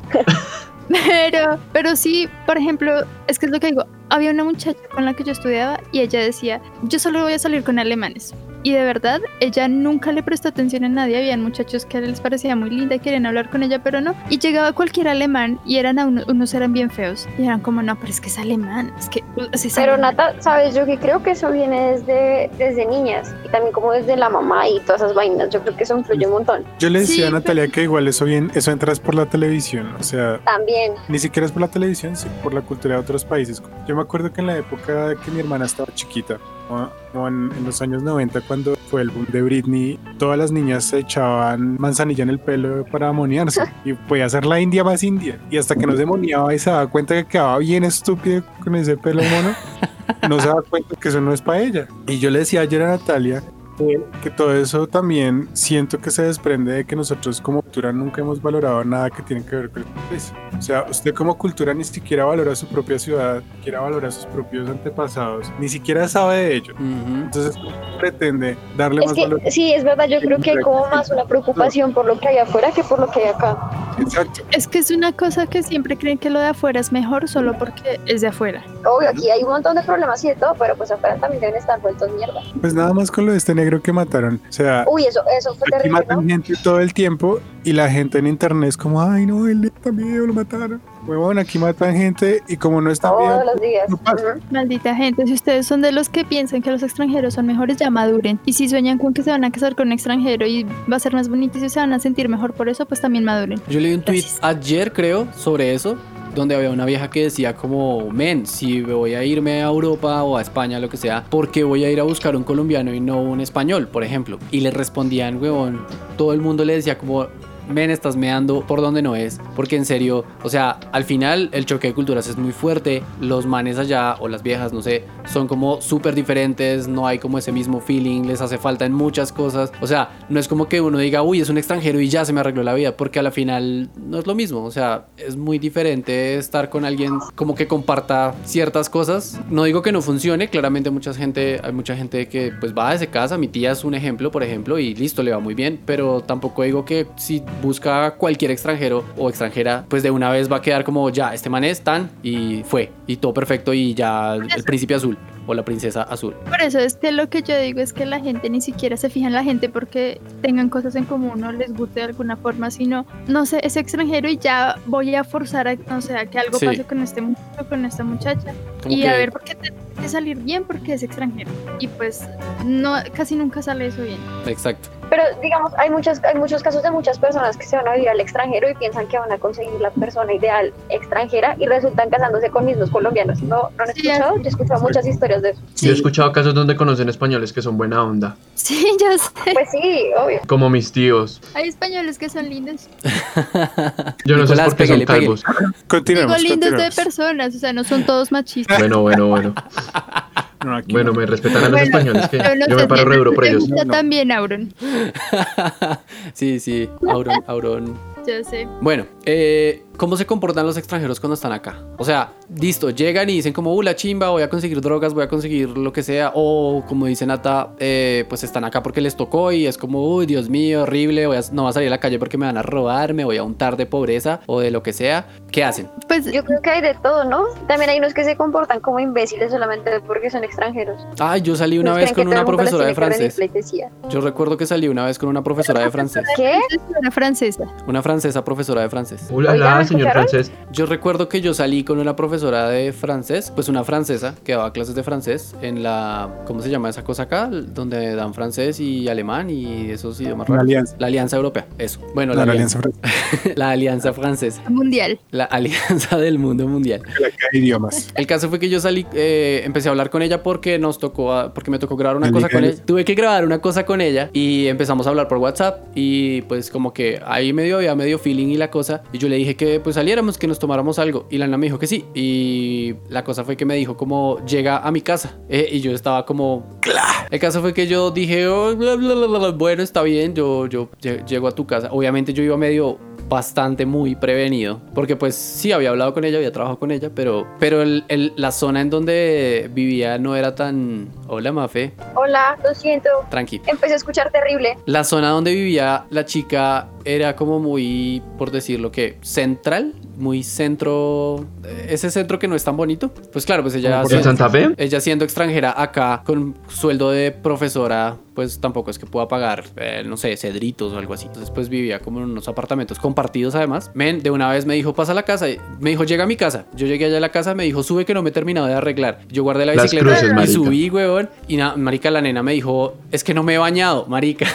S6: Pero, pero sí, por ejemplo, es que es lo que digo. Había una muchacha con la que yo estudiaba y ella decía, yo solo voy a salir con alemanes. Y de verdad, ella nunca le prestó atención a nadie. Habían muchachos que les parecía muy linda y querían hablar con ella, pero no. Y llegaba cualquier alemán y eran a uno- unos eran bien feos. Y eran como, no, pero es que es alemán. Es que uh, es
S5: Pero
S6: alemán".
S5: Nata, sabes, yo que creo que eso viene desde, desde niñas y también como desde la mamá y todas esas vainas. Yo creo que eso influye un montón.
S4: Yo le decía
S6: Sí,
S4: a Natalia que igual eso bien, eso entras por la televisión. O sea,
S5: También.
S4: ni siquiera es por la televisión, sino por la cultura de otros países. Yo me acuerdo que en la época que mi hermana estaba chiquita, en, en los años 90, cuando fue el boom de Britney, todas las niñas se echaban manzanilla en el pelo para amoniarse. [LAUGHS] y podía ser la india más india. Y hasta que no se moniaba y se daba cuenta que quedaba bien estúpido con ese pelo mono, no se daba cuenta que eso no es para ella. Y yo le decía ayer a Natalia que- todo eso también siento que se desprende de que nosotros como cultura nunca hemos valorado nada que tiene que ver con el país. O sea, usted como cultura ni siquiera valora su propia ciudad, ni siquiera valora sus propios antepasados, ni siquiera sabe de ello. Entonces pretende darle
S5: Es
S4: más
S5: que
S4: valor.
S5: sí, es verdad, yo creo que hay como más una preocupación por lo que hay afuera que por lo que hay acá.
S4: Exacto.
S6: Es que es una cosa que siempre creen que lo de afuera es mejor solo porque es de afuera.
S5: Obvio, aquí hay un montón de problemas y de todo, pero pues afuera también deben estar vueltos mierda.
S4: Pues nada más con lo de este negro que mataron. O sea,
S5: Uy, eso, eso fue
S4: aquí
S5: terrible,
S4: matan
S5: ¿no?
S4: gente todo el tiempo y la gente en internet es como, ay no, él también lo mataron. Huevón, aquí matan gente y como no están bien,
S5: Todos los días.
S4: no pasa.
S5: Ujú.
S6: Maldita gente, si ustedes son de los que piensan que los extranjeros son mejores, ya maduren. Y si sueñan con que se van a casar con un extranjero y va a ser más bonito y si se van a sentir mejor por eso, pues también maduren.
S2: Yo leí un tweet
S6: Gracias.
S2: ayer, creo, sobre eso, donde había una vieja que decía como, men, si voy a irme a Europa o a España, lo que sea, ¿por qué voy a ir a buscar un colombiano y no un español, por ejemplo? Y le respondían, huevón, todo el mundo le decía como... Men, estás meando por donde no es. Porque en serio, o sea, al final el choque de culturas es muy fuerte. Los manes allá, o las viejas, no sé, son como súper diferentes. No hay como ese mismo feeling. Les hace falta en muchas cosas. O sea, no es como que uno diga, uy, es un extranjero y ya se me arregló la vida. Porque a la final no es lo mismo. O sea, es muy diferente estar con alguien como que comparta ciertas cosas. No digo que no funcione. Claramente mucha gente, hay mucha gente que pues va, se casa. Mi tía es un ejemplo, por ejemplo, y listo, le va muy bien. Pero tampoco digo que si busca cualquier extranjero o extranjera, pues de una vez va a quedar como ya, este man es tan y fue. Y todo perfecto y ya el príncipe azul o la princesa azul.
S6: Por eso es que lo que yo digo es que la gente ni siquiera se fija en la gente porque tengan cosas en común o les guste de alguna forma, sino, no sé, es extranjero y ya voy a forzar a, no sé, a que algo
S2: Sí.
S6: pase con este muchacho, con esta muchacha. Y
S2: que-
S6: a ver, ¿por qué tiene que salir bien? Porque es extranjero. Y pues no, casi nunca sale eso bien.
S2: Exacto.
S5: Pero digamos, hay muchas, hay muchos casos de muchas personas que se van a vivir al extranjero y piensan que van a conseguir la persona ideal extranjera y resultan casándose con mismos colombianos. ¿No, ¿no han
S6: Sí,
S5: escuchado? Yo he escuchado muchas historias de eso.
S3: Yo he escuchado casos donde conocen españoles que son buena onda,
S6: Sí, ya sé.
S5: Pues sí, obvio.
S3: como mis tíos.
S6: Hay españoles que son lindos. [LAUGHS]
S3: Yo no sé por qué
S2: pégale,
S3: son calvos.
S6: Digo
S4: Continuemos.
S6: lindos de personas, o sea, no son todos machistas.
S3: Bueno, bueno, bueno.
S4: No, aquí
S3: Bueno,
S4: no.
S3: me respetan a los
S6: Bueno,
S3: españoles que
S6: Yo no
S3: yo
S6: sé
S3: me paro re duro por ellos.
S6: gusta
S4: No.
S6: también, Auron. [LAUGHS]
S2: sí, sí, Auron, Auron.
S6: Yo sé.
S2: Bueno, eh, ¿cómo se comportan los extranjeros cuando están acá? O sea, listo, llegan y dicen como, uh, la chimba, voy a conseguir drogas, voy a conseguir lo que sea. O como dice Nata, eh, pues están acá porque les tocó y es como, uy, Dios mío, horrible, voy a- no voy a salir a la calle porque me van a robar, me voy a untar de pobreza o de lo que sea. ¿Qué hacen?
S6: Pues
S5: Yo creo que hay de todo, ¿no? También hay unos que se comportan como imbéciles solamente porque son extranjeros.
S2: Ay, yo salí una vez con una profesora de francés. Yo recuerdo que salí una vez con una profesora de francés.
S5: ¿Qué?
S6: Una francesa.
S2: Una francesa profesora de francés.
S3: Hola,
S5: Oiga, ¿me
S3: señor
S5: escucharon?
S3: francés.
S2: Yo recuerdo que yo salí con una profesora de francés, pues una francesa que daba clases de francés en la, ¿cómo se llama esa cosa acá? Donde dan francés y alemán y esos idiomas raros.
S4: alianza.
S2: La Alianza Europea, eso. Bueno,
S4: No,
S2: la,
S4: la
S2: alianza,
S4: alianza francesa, [LAUGHS]
S2: la Alianza Francesa,
S6: Mundial.
S2: la Alianza del Mundo Mundial.
S4: la que hay idiomas.
S2: El caso fue que yo salí, eh, empecé a hablar con ella porque nos tocó, a- porque me tocó grabar una cosa con ella. Tuve que grabar una cosa con ella y empezamos a hablar por WhatsApp y pues como que ahí medio había medio feeling y la cosa. Y yo le dije que pues saliéramos, que nos tomáramos algo. Y la nena me dijo que sí. Y la cosa fue que me dijo como llega a mi casa. Eh, y yo estaba como... El caso fue que yo dije, "Oh, bueno, está bien, yo, yo lle- llego a tu casa. Obviamente yo iba medio bastante muy prevenido porque pues sí había hablado con ella había trabajado con ella pero pero el- el- la zona en donde vivía no era tan hola Mafe
S5: Hola, lo siento.
S2: tranqui
S5: Empecé a escuchar terrible.
S2: la zona donde vivía la chica era como muy por decirlo que central muy centro ese centro que no es tan bonito pues claro pues ella
S4: Como por
S3: ¿En
S2: se-
S3: Santa Fe?
S2: ella siendo extranjera acá con sueldo de profesora, pues tampoco es que pueda pagar, eh, no sé, cedritos o algo así. Entonces pues vivía como en unos apartamentos compartidos además. Men, de una vez me dijo, pasa a la casa. Me dijo, llega a mi casa. Yo llegué allá a la casa, me dijo, sube que no me he terminado de arreglar. Yo guardé la bicicleta
S3: cruces,
S2: y
S3: marica.
S2: subí, huevón. Y marica, la nena me dijo, es que no me he bañado, marica.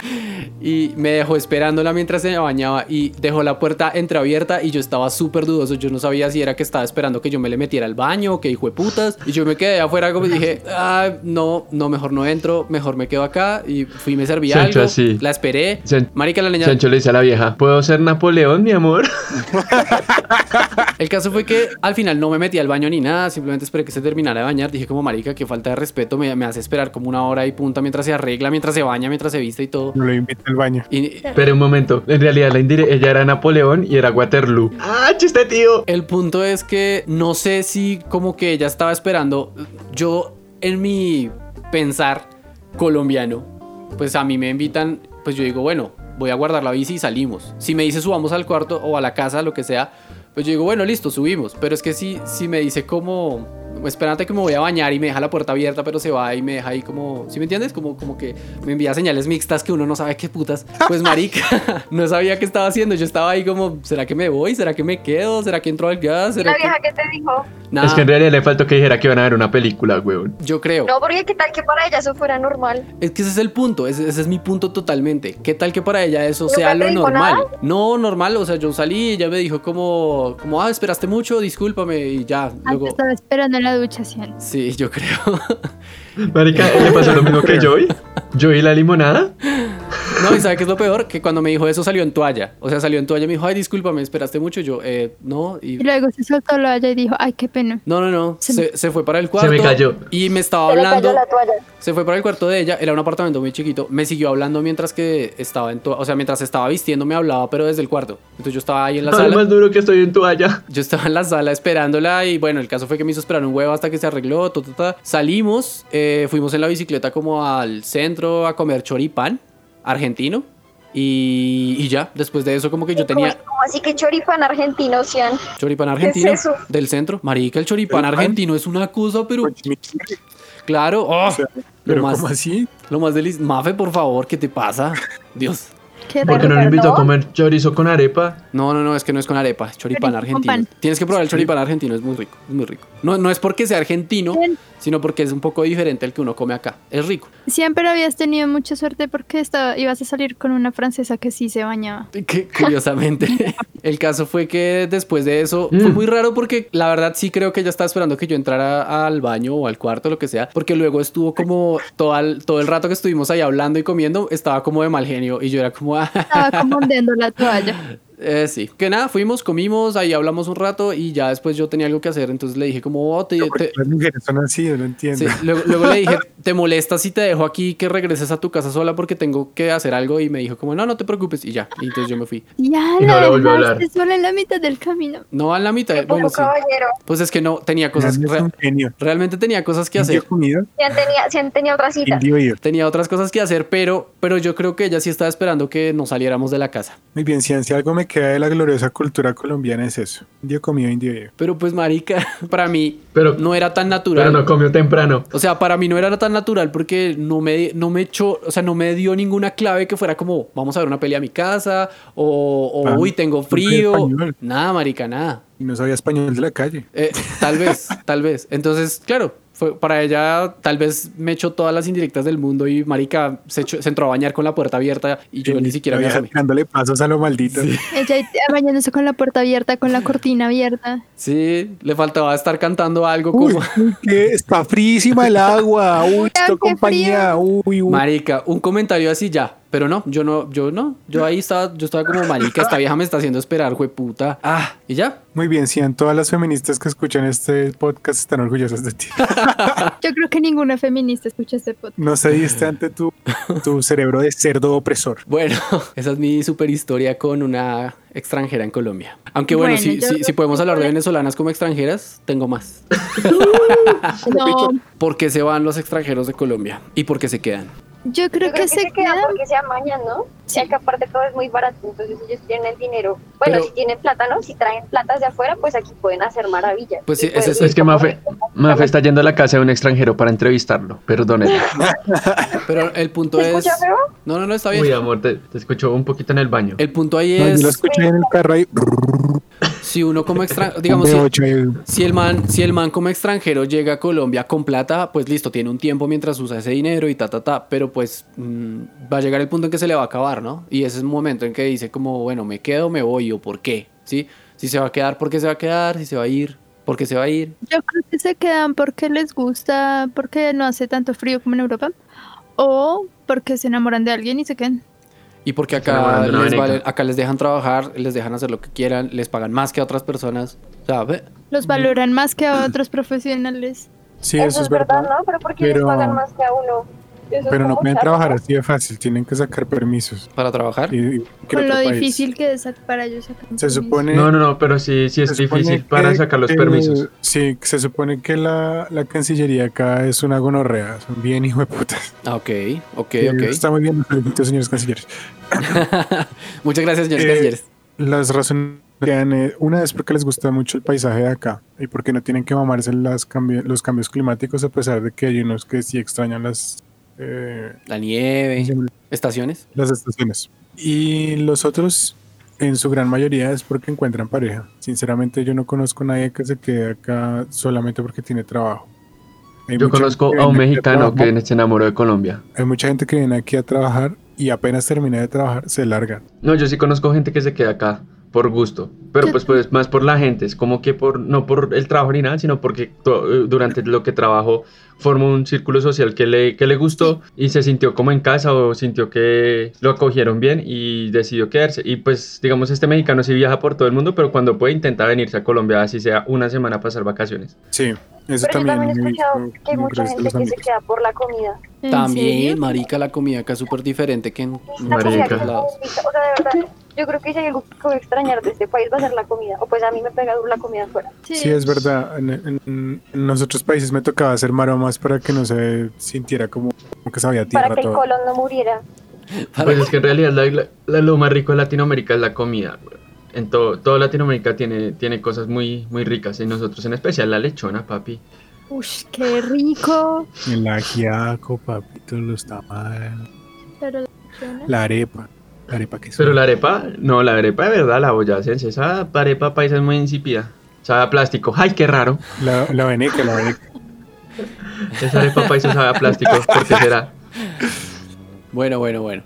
S2: Y me dejó esperándola mientras se bañaba y dejó la puerta entreabierta y yo estaba súper dudoso. Yo no sabía si era que estaba esperando que yo me le metiera al baño o que hijo de putas. Y yo me quedé afuera como dije, ah, no, no, mejor no entro, mejor me quedo acá. Y fui, me serví
S3: Sancho,
S2: algo,
S3: así.
S2: la esperé.
S3: San-
S2: Marica, la niña...
S3: Sancho le dice a la vieja, ¿puedo ser Napoleón, mi amor? [LAUGHS]
S2: El caso fue que al final no me metí al baño ni nada, simplemente esperé que se terminara de bañar. Dije como marica, qué falta de respeto, me, me hace esperar como una hora y punta mientras se arregla, mientras se baña, mientras se viste y todo.
S4: No lo invito al baño.
S2: Y
S3: Pero un momento, en realidad la indire ella era Napoleón y era Waterloo. ¡Ah, chiste, tío!
S2: el punto es que no sé si como que ella estaba esperando. Yo en mi pensar colombiano, pues a mí me invitan, pues yo digo, bueno, voy a guardar la bici y salimos. Si me dice subamos al cuarto o a la casa, lo que sea, pues yo digo, bueno, listo, subimos. Pero es que si, si me dice como, espérate que me voy a bañar y me deja la puerta abierta, pero se va y me deja ahí como, ¿sí me entiendes? Como, como que me envía señales mixtas que uno no sabe qué putas. Pues marica, [LAUGHS] no sabía qué estaba haciendo. Yo estaba ahí como, ¿será que me voy? ¿Será que me quedo? ¿Será que entro al gas?
S5: ¿Y
S2: ¿Será
S5: la vieja que te dijo?
S2: Nada,
S3: Es que en realidad le faltó que dijera que iban a ver una película, weón.
S2: yo creo.
S5: No, porque qué tal que para ella eso fuera normal.
S2: Es que ese es el punto, ese, ese es mi punto totalmente. ¿Qué tal que para ella eso
S5: ¿Nunca
S2: sea lo normal?
S5: nada?
S2: No, normal, o sea, yo salí y ella me dijo como, como, ah, esperaste mucho, discúlpame y ya. Luego,
S6: estaba esperando en ducha, ¿sí?
S2: sí, yo creo.
S3: Marica, le pasó lo mismo que Joy. Joy la limonada.
S2: No, y ¿sabe qué es lo peor? Que cuando me dijo eso salió en toalla. O sea, salió en toalla y me dijo, ay, discúlpame, esperaste mucho. Yo, eh, no. Y...
S6: Y luego se soltó la valla y dijo, ay, qué pena.
S2: No, no, no.
S6: Se
S2: Se, se fue para el cuarto.
S3: me cayó.
S2: Y me estaba
S5: Se
S2: hablando.
S5: cayó la toalla.
S2: Se fue para el cuarto de ella, era un apartamento muy chiquito. Me siguió hablando mientras que estaba en to- o sea, mientras estaba vistiendo me hablaba, pero desde el cuarto. Entonces yo estaba ahí en la
S3: Ay,
S2: sala.
S3: más duro que estoy en toalla.
S2: Yo estaba en la sala esperándola y bueno, el caso fue que me hizo esperar un huevo hasta que se arregló. ta, ta, ta. Salimos, eh, fuimos en la bicicleta como al centro a comer choripán argentino y, y ya, después de eso como que yo tenía
S5: ¿Cómo, cómo así que choripán argentino, Cian?
S2: choripán argentino
S5: eso?
S2: del centro. Marica, el choripán
S4: ¿Choripán?
S2: argentino es una cosa, pero
S4: Cochinito.
S2: claro, oh,
S4: O sea,
S2: lo
S4: pero
S2: más,
S4: ¿cómo así?
S2: lo más delicioso. Mafe, por favor, ¿qué te pasa? Dios.
S6: Qué
S3: ¿Por qué no
S6: raro.
S3: me invitó a comer chorizo con arepa?
S2: No, no, no, es que no es con arepa, es choripán
S6: Chorizo con
S2: argentino. Tienes que probar el choripán argentino, es muy rico, es muy rico. No, no es porque sea argentino. Sino porque es un poco diferente al que uno come acá. Es rico.
S6: Siempre habías tenido mucha suerte porque estaba, ibas a salir con una francesa que sí se bañaba. [LAUGHS]
S2: Que, curiosamente, [LAUGHS] el caso fue que después de eso fue
S3: Mm.
S2: muy raro porque la verdad sí creo que ella estaba esperando que yo entrara al baño o al cuarto, lo que sea, porque luego estuvo como todo el, todo el rato que estuvimos ahí hablando y comiendo, estaba como de mal genio y yo era como, [LAUGHS]
S6: Estaba como la toalla.
S2: Eh, sí, que nada, fuimos, comimos, ahí hablamos un rato y ya después yo tenía algo que hacer, entonces le dije como, oh, te- te-
S4: Las mujeres son así, no entiendo.
S2: Sí, luego, luego le dije, [LAUGHS] ¿te molesta si te dejo aquí que regreses a tu casa sola porque tengo que hacer algo? Y me dijo como, no, no te preocupes y ya, y entonces yo me fui.
S6: Ya,
S3: Y no
S6: la
S3: volvió a hablar.
S6: sola en la mitad del camino.
S2: No a la mitad, bueno,
S5: poco
S2: sí.
S5: caballero.
S2: Pues es que no, tenía cosas,
S4: es
S2: re- realmente tenía cosas que hacer.
S4: Comido,
S5: han, tenía, han tenido otra cita.
S2: Tenía otras cosas que hacer, pero, pero yo creo que ella sí estaba esperando que nos saliéramos de la casa.
S4: Muy bien, si si algo me queda de la gloriosa cultura colombiana es eso. Indio comido, indio.
S2: Pero pues, marica, [LAUGHS] para mí
S3: Pero,
S2: no era tan natural.
S3: pero no comió temprano.
S2: O sea, para mí no era tan natural porque no me, no me echó, o sea, no me dio ninguna clave que fuera como, vamos a ver una peli a mi casa, o, o,
S4: Ah,
S2: uy, tengo frío. Nada, marica, nada.
S4: Y no sabía español de la calle.
S2: Eh, tal vez, tal vez. Entonces, claro, fue, para ella tal vez me echó todas las indirectas del mundo y marica se, echó- se entró a bañar con la puerta abierta y yo ni siquiera me
S4: Había
S2: asomé.
S4: dándole pasos a lo maldito.
S6: Ella bañándose con la puerta abierta, con la cortina abierta.
S2: Sí, le faltaba estar cantando algo
S4: Uy,
S2: como...
S4: que está frísima el agua. [LAUGHS] Esto uy.
S2: Marica, un comentario así ya. Pero no, yo no, yo no. Yo ahí estaba, yo estaba como marica, esta vieja me está haciendo esperar, jueputa. Ah, y ya.
S4: Muy bien, Cian, todas las feministas que escuchan este podcast están orgullosas de ti. [LAUGHS]
S6: Yo creo que ninguna feminista escucha este podcast.
S4: No cediste ante tu, tu cerebro de cerdo opresor.
S2: Bueno, [LAUGHS] esa es mi super historia con una extranjera en Colombia. Aunque bueno,
S6: Bueno,
S2: si, si, si podemos hablar de venezolanas como extranjeras, tengo más. [LAUGHS]
S6: No,
S2: ¿Por qué se van los extranjeros de Colombia? ¿Y por qué se quedan?
S6: Yo creo
S5: Yo
S6: que se
S5: quedan. porque se amañan, ¿no?
S6: Sí.
S5: Acá aparte todo es muy barato, entonces ellos tienen el dinero. Bueno,
S2: Pero-
S5: si tienen plata, ¿no? Si traen plata de afuera, pues aquí pueden hacer maravillas.
S2: Pues sí, es-
S3: Es que Mafe, Mafe está yendo a la casa de un extranjero para entrevistarlo. Perdónenme. [LAUGHS]
S2: Pero el punto
S5: ¿Se
S2: es...
S5: feo?
S2: No, no, no, está bien.
S3: Uy, amor, te, te escucho un poquito en el baño.
S2: El punto ahí
S4: No, yo lo
S2: es
S4: escuché en el carro ahí.
S2: Si uno como extranjero, [LAUGHS] digamos, si, si el man, si el man como extranjero llega a Colombia con plata, pues listo, tiene un tiempo mientras usa ese dinero y ta, ta, ta, pero pues mm, va a llegar el punto en que se le va a acabar, ¿no? Y ese es un momento en que dice como, bueno, me quedo, me voy o por qué, ¿sí? Si se va a quedar, ¿por qué se va a quedar? Si se va a ir, ¿por qué se va a ir?
S6: Yo creo que se quedan porque les gusta, porque no hace tanto frío como en Europa. O porque se enamoran de alguien y se quedan.
S2: Y porque acá les, vale- acá les dejan trabajar, les dejan hacer lo que quieran, les pagan más que a otras personas, ve,
S6: Los valoran más que a otros profesionales.
S4: Sí,
S5: eso, es verdad, ¿no? Pero ¿por qué les
S4: Pero-
S5: pagan más que a uno?
S4: Pero no pueden trabajar así de fácil, tienen que sacar permisos.
S2: para trabajar.
S4: Y, y
S6: Con lo
S4: país.
S6: difícil que es para ellos sacar un
S4: Se supone.
S3: No, no, no, pero sí, sí es difícil para sacar los
S4: que-
S3: permisos.
S4: Sí, se supone que la, la Cancillería acá es una gonorrea. Son bien hijo de putas.
S2: Ah, ok, ok,
S4: Eh,
S2: ok.
S4: Está muy bien, señores cancilleres. [LAUGHS]
S2: Muchas gracias, señores
S4: Eh,
S2: cancilleres.
S4: Las razones eh, una es porque les gusta mucho el paisaje de acá y porque no tienen que mamarse las cambi- los cambios climáticos a pesar de que hay unos que sí extrañan las, eh,
S2: La nieve, estaciones.
S4: las estaciones. Y los otros, en su gran mayoría, es porque encuentran pareja. Sinceramente, yo no conozco a nadie que se quede acá solamente porque tiene trabajo. Hay
S3: Yo conozco a un mexicano que se enamoró de Colombia.
S4: Hay mucha gente que viene aquí a trabajar y apenas termina de trabajar, se larga.
S3: No, yo sí conozco gente que se queda acá por gusto, pero pues, pues más por la gente, es como que por no por el trabajo ni nada, sino porque to- eh, durante lo que trabajo formó un círculo social que le, que le gustó y se sintió como en casa o sintió que lo acogieron bien y decidió quedarse. Y pues digamos, este mexicano sí viaja por todo el mundo, pero cuando puede intenta venirse a Colombia, así sea una semana a pasar vacaciones.
S4: Sí, eso
S5: Pero yo
S4: también.
S5: también he escuchado que hay mucha gente que se queda por la comida.
S6: ¿En
S2: También,
S6: serio?
S2: marica, la comida acá es súper diferente que en otros lados.
S5: O sea, de verdad, yo creo que si hay algo que voy a extrañar de este país va a ser la comida. O pues a mí me pega duro la comida afuera.
S4: Sí, es verdad. En, en- en los otros países me tocaba hacer maromas para que no se sintiera como, como que sabía tierra
S5: Para que el colon no muriera. [LAUGHS]
S3: Pues es que en realidad la- la- la- lo más rico de Latinoamérica es la comida. güey. En todo, toda Latinoamérica tiene, tiene cosas muy, muy ricas y nosotros en especial la lechona, papi.
S6: Ush, qué rico.
S4: El ajiaco, papito, los tamales,
S6: Pero
S4: la arepa. La arepa que es.
S3: Pero la arepa, no, la arepa de verdad, la boyacense, esa arepa paisa es muy insípida. Sabe a plástico. ¡Ay, qué raro!
S4: La, la veneca, la veneca. [LAUGHS]
S3: Esa arepa paisa sabe a plástico. ¿Por qué será?
S2: Bueno, bueno, bueno.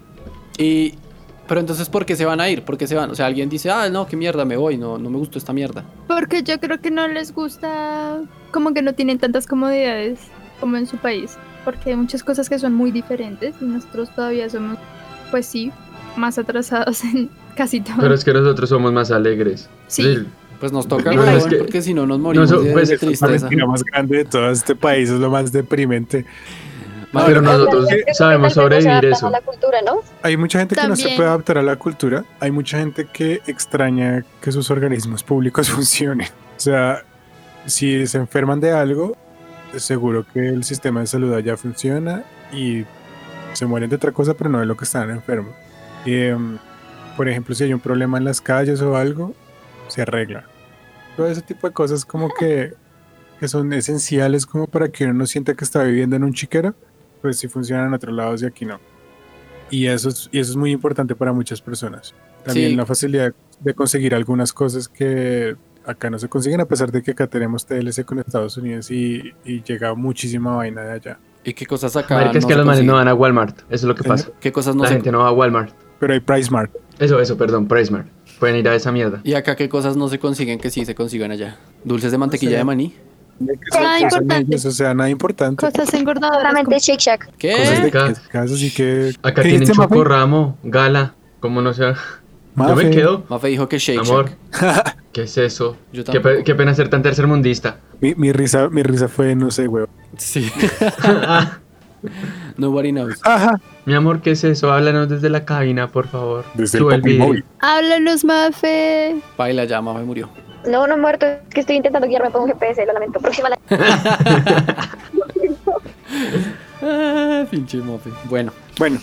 S2: Y. Pero entonces, ¿por qué se van a ir? ¿Por qué se van? O sea, alguien dice, ah, no, qué mierda, me voy, no, no me gustó esta mierda.
S6: Porque yo creo que no les gusta, como que no tienen tantas comodidades como en su país. Porque hay muchas cosas que son muy diferentes y nosotros todavía somos, pues sí, más atrasados [LAUGHS] en casi todo.
S3: Pero es que nosotros somos más alegres.
S6: Sí.
S2: Pues nos toca, [LAUGHS]
S3: No,
S2: weón,
S3: es que-
S2: porque si no nos morimos
S3: No, so-
S2: de,
S3: pues,
S2: de
S3: es
S4: La
S2: tristeza.
S4: mentira más grande de todo este país es lo más deprimente.
S3: Pero nosotros sabemos sobrevivir eso.
S5: a la cultura, ¿no?
S4: Hay mucha gente que no se puede adaptar a la cultura. Hay mucha gente que extraña que sus organismos públicos [LAUGHS] funcionen. O sea, si se enferman de algo, seguro que el sistema de salud allá funciona y se mueren de otra cosa, pero no de lo que están enfermos. Em, por ejemplo, si hay un problema en las calles o algo, se arregla. Todo ese tipo de cosas como que, que son esenciales como para que uno no sienta que está viviendo en un chiquero, pues sí funcionan en otros lados y aquí no. Y eso es, y eso es muy importante para muchas personas. También
S2: Sí.
S4: la facilidad de conseguir algunas cosas que acá no se consiguen, a pesar de que acá tenemos TLC con Estados Unidos y, y llega muchísima vaina de allá.
S2: ¿Y qué cosas acá?
S3: Marica, es
S2: no
S3: que
S2: se
S3: los manes no van a Walmart. Eso es lo que pasa.
S2: ¿Qué cosas no
S3: La
S2: se
S3: gente no va a Walmart.
S4: Pero hay Price Mart.
S3: Eso, eso, perdón, PriceMart. Pueden ir a esa mierda.
S2: ¿Y acá qué cosas no se consiguen que sí se consigan allá? ¿Dulces de mantequilla
S4: sé.
S2: de maní?
S6: Nada
S4: Cosas
S6: importante.
S4: ellos, o sea, nada importante.
S6: Cosas engordadoras.
S5: Solamente
S6: como-
S5: Shake Shack.
S2: ¿Qué?
S4: Cosas de
S3: Acá-
S4: así que...
S3: Acá
S4: ¿Qué
S3: tienen chocorramo, gala, como no sea. Yo
S4: Mafe.
S3: me quedo.
S2: Mafe dijo que Shake
S3: Amor,
S2: Shack. [LAUGHS]
S3: ¿qué es eso?
S2: Yo
S3: Qué, pe- qué pena ser tan tercermundista.
S4: Mi, mi risa, mi risa fue, no sé, huevo.
S2: Sí. [LAUGHS] Nobody knows.
S4: Ajá.
S3: Mi amor, ¿qué es eso? Háblanos desde la cabina, por favor.
S4: Desde el
S3: Sube el video.
S4: móvil.
S6: Háblanos, Mafe.
S2: Baila ya, Mafe murió.
S5: No, no he muerto, es que estoy intentando guiarme por un GPS, lo lamento. Próxima la...
S2: Ah, [LAUGHS] pinche Mafe. Bueno,
S4: Bueno,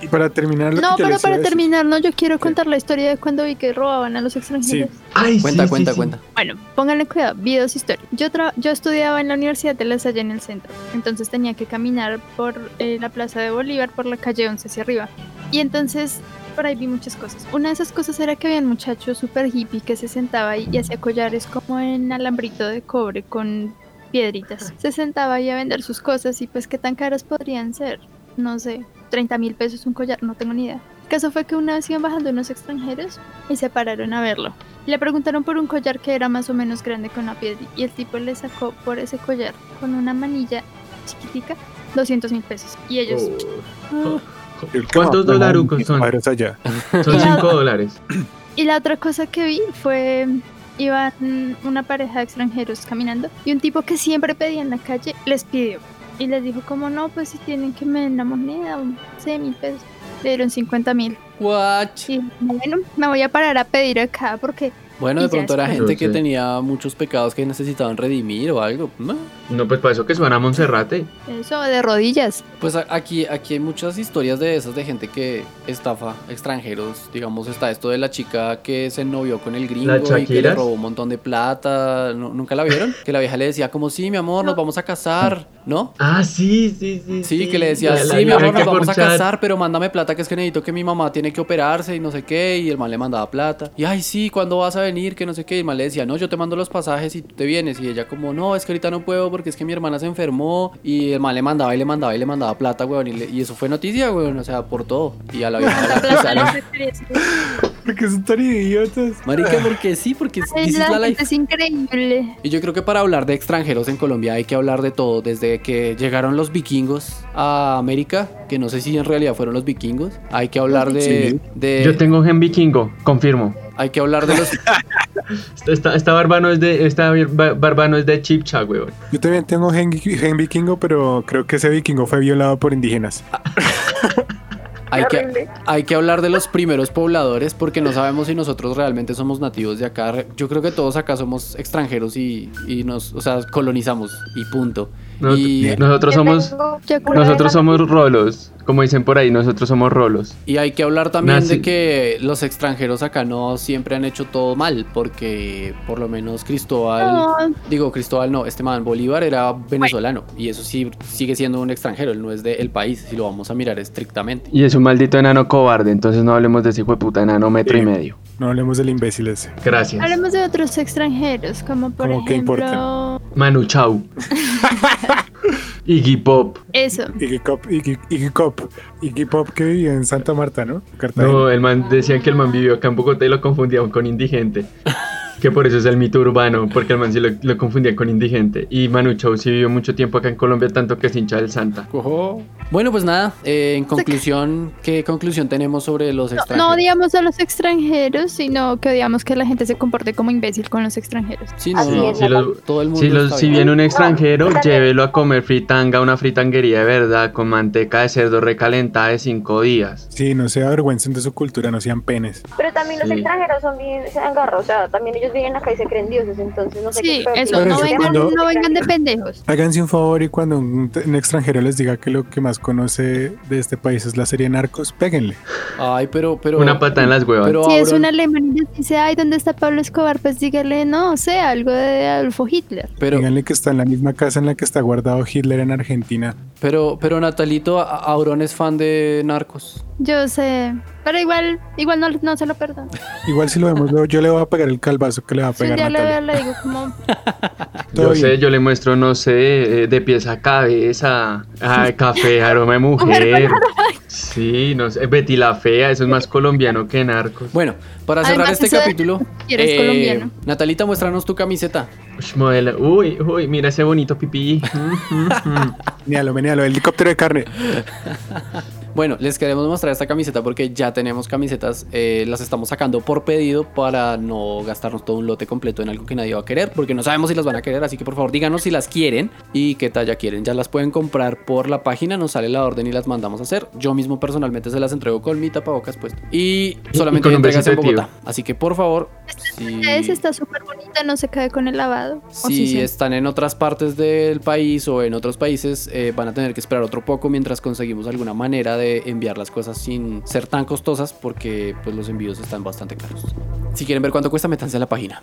S4: y para terminar lo
S6: No,
S4: que yo
S6: pero para terminar, no, yo quiero contar la historia de cuando vi que robaban a los extranjeros.
S3: Ay,
S2: cuenta,
S3: sí,
S2: cuenta,
S3: sí, sí.
S2: cuenta.
S6: Bueno, pónganle cuidado, videos historia. Yo, tra- yo estudiaba en la Universidad de La Salle en el centro, entonces tenía que caminar por eh, la Plaza de Bolívar, por la calle 11 hacia arriba. Y entonces por ahí vi muchas cosas. Una de esas cosas era que había un muchacho súper hippie que se sentaba ahí y hacía collares como en alambrito de cobre con piedritas. Se sentaba ahí a vender sus cosas y pues qué tan caras podrían ser. No sé, 30 mil pesos un collar, no tengo ni idea. El caso fue que una vez iban bajando unos extranjeros y se pararon a verlo. Le preguntaron por un collar que era más o menos grande con una piedra y el tipo le sacó por ese collar con una manilla chiquitica 200 mil pesos. Y ellos,
S3: Oh.
S4: El
S3: ¿Cuántos dolarucos son?
S4: padres allá.
S3: Son
S6: Y la-
S3: 5 dólares. [CLEARS THROAT]
S6: Y la otra cosa que vi fue iban una pareja de extranjeros caminando y un tipo que siempre pedía en la calle les pidió y les dijo como no pues si tienen que me den la moneda o 6 mil pesos le dieron 50 mil
S2: What?
S6: y bueno me voy a parar a pedir acá porque
S2: Bueno,
S6: Y
S2: de pronto era gente que
S3: Sí.
S2: tenía muchos pecados que necesitaban redimir o algo. ¿no?
S3: No, pues para eso que suena a Monserrate.
S6: eso de rodillas
S2: Pues aquí, aquí hay muchas historias de esas de gente que estafa extranjeros. Digamos, está esto de la chica que se novió con el gringo y que le robó un montón de plata. ¿No- ¿Nunca la vieron? Que la vieja le decía como, sí, mi amor, nos vamos a casar, ¿no?
S3: Ah, sí, sí, sí.
S2: Sí, que le decía,
S3: La- la
S2: sí, mi amor, nos vamos a casar, pero mándame plata, que es que necesito que mi mamá tiene que operarse y no sé qué, y el man le mandaba plata. Y, ay, sí, ¿cuándo vas a venir? Que no sé qué, y el man le decía, no, yo te mando los pasajes y tú te vienes, y ella como, no, es que ahorita no puedo porque es que mi hermana se enfermó, y el man le mandaba y le mandaba y le mandaba plata, weón, y, le- y eso fue noticia, weón, o sea, por todo. Y a la vieja la [LAUGHS] acusaron.
S4: Porque son tan idiotas.
S2: Marica, porque sí, porque
S6: Ay,
S2: this is
S6: la
S2: la
S6: gente
S2: life.
S6: es increíble
S2: Y yo creo que para hablar de extranjeros en Colombia hay que hablar de todo, desde que llegaron los vikingos a América, que no sé si en realidad fueron los vikingos, hay que hablar de,
S4: Sí.
S2: de-
S3: Yo tengo gen vikingo, confirmo.
S2: hay que hablar de los [LAUGHS] [LAUGHS]
S3: Esta, esta barba no es de, esta bar- barba no es de Chipcha, weón.
S4: Yo también tengo gen, gen vikingo, pero creo que ese vikingo fue violado por indígenas. [LAUGHS]
S2: hay que hay que hablar de los primeros pobladores porque no sabemos si nosotros realmente somos nativos de acá. Yo creo que todos acá somos extranjeros y, y nos, o sea, colonizamos y punto.
S3: Nos-
S2: y
S3: nosotros somos, nosotros somos rolos. como dicen por ahí, nosotros somos rolos.
S2: Y hay que hablar también
S3: Nazi.
S2: de que los extranjeros acá no siempre han hecho todo mal, porque por lo menos Cristóbal,
S6: No,
S2: digo Cristóbal no, este man Bolívar era venezolano y eso sí sigue siendo un extranjero, él no es del país, si lo vamos a mirar estrictamente.
S3: Y es un maldito enano cobarde, entonces no hablemos de ese hijo de puta enano metro y medio.
S4: No hablemos del imbécil ese.
S3: Gracias.
S6: hablemos de otros extranjeros, como por
S4: ¿Cómo qué
S6: ejemplo.
S4: importa?
S3: Manu Chao. [LAUGHS] Iggy Pop.
S6: Eso.
S4: Iggy Pop, Iggy, Iggy Pop, Iggy Pop que vivía en Santa Marta, ¿no? Cartagena.
S3: No, el man decían que el man vivió acá en Bogotá y lo confundían con indigente. Que por eso es el mito urbano, porque el man sí lo, lo confundían con indigente. Y Manu Chao sí vivió mucho tiempo acá en Colombia, tanto que es hincha del Santa.
S2: Bueno, pues nada, eh, en conclusión, ¿qué conclusión tenemos sobre los
S6: No,
S2: extranjeros?
S6: no odiamos a los extranjeros, sino que odiamos que la gente se comporte como imbécil con los extranjeros.
S2: Sí, no, no,
S3: Si, los-
S2: todo el mundo
S3: si, los- viene un extranjero,
S5: No,
S3: llévelo a comer fritanga, una fritanguería de verdad, con manteca de cerdo recalentada de cinco días.
S4: Sí, no se avergüencen de su cultura, no sean penes.
S5: Pero también los
S3: Sí.
S5: extranjeros son bien se agarran, o sea, también ellos vienen acá y se creen dioses, entonces no sé
S6: Sí,
S5: qué.
S6: eso, no
S4: eso
S6: vengan,
S4: cuando-
S6: no vengan de pendejos.
S4: Háganse un favor y cuando un, un extranjero les diga que lo que más conoce de este país es la serie Narcos, péguenle.
S2: Ay, pero, pero.
S3: Una pata en las huevas.
S2: Pero
S6: Si es un alemán y les dice, ay, ¿dónde está Pablo Escobar? Pues dígale, no, sé, algo de Adolfo Hitler.
S2: Pero,
S4: Díganle que está en la misma casa en la que está guardado Hitler en Argentina.
S2: pero, pero Natalito, A- Auron es fan de Narcos.
S6: Yo sé, pero igual, igual no, no se lo perdono.
S4: Igual si lo vemos, luego yo le voy a pegar el calvazo que le va a pegar
S6: le
S4: Natalia.
S6: le digo como, [LAUGHS]
S3: Yo sé, yo le muestro, no sé, eh, de pies a cabeza, ay, [LAUGHS] café, aroma de mujer. Sí, no sé, Betty la fea, eso es más colombiano que narcos.
S2: Bueno, para cerrar
S6: Además,
S2: este capítulo,
S6: eres colombiano.
S2: Natalita, muéstranos tu camiseta.
S3: Ush, modelo, uy, uy, mira ese bonito pipí. [LAUGHS]
S4: Meníalo, el helicóptero de carne.
S2: Bueno, les queremos mostrar esta camiseta porque ya tenemos camisetas, eh, las estamos sacando por pedido para no gastarnos todo un lote completo en algo que nadie va a querer, porque no sabemos si las van a querer, así que por favor díganos si las quieren y qué talla quieren. Ya las pueden comprar por la página, nos sale la orden y las mandamos a hacer. Yo mismo personalmente se las entrego con mi tapabocas puesto. Y solamente
S3: un
S2: entregas en
S3: tío.
S2: Bogotá. Así que por favor, si...
S6: está súper bonita, no se cae con el lavado.
S2: Si están en otras partes del país o en otros países, eh, van a tener que esperar otro poco mientras conseguimos alguna manera de enviar las cosas sin ser tan costosas porque pues, los envíos están bastante caros. Si quieren ver cuánto cuesta, métanse a la página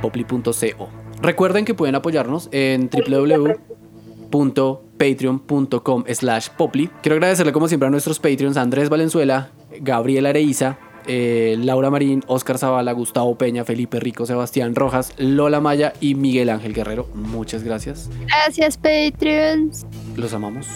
S2: popli.co. Recuerden que pueden apoyarnos en www.patreon.com slash popli. Quiero agradecerle como siempre a nuestros Patreons Andrés Valenzuela, Gabriel Areiza, eh, Laura Marín, Oscar Zavala, Gustavo Peña, Felipe Rico, Sebastián Rojas, Lola Maya y Miguel Ángel Guerrero. Muchas gracias.
S6: Gracias, Patreons.
S2: Los amamos.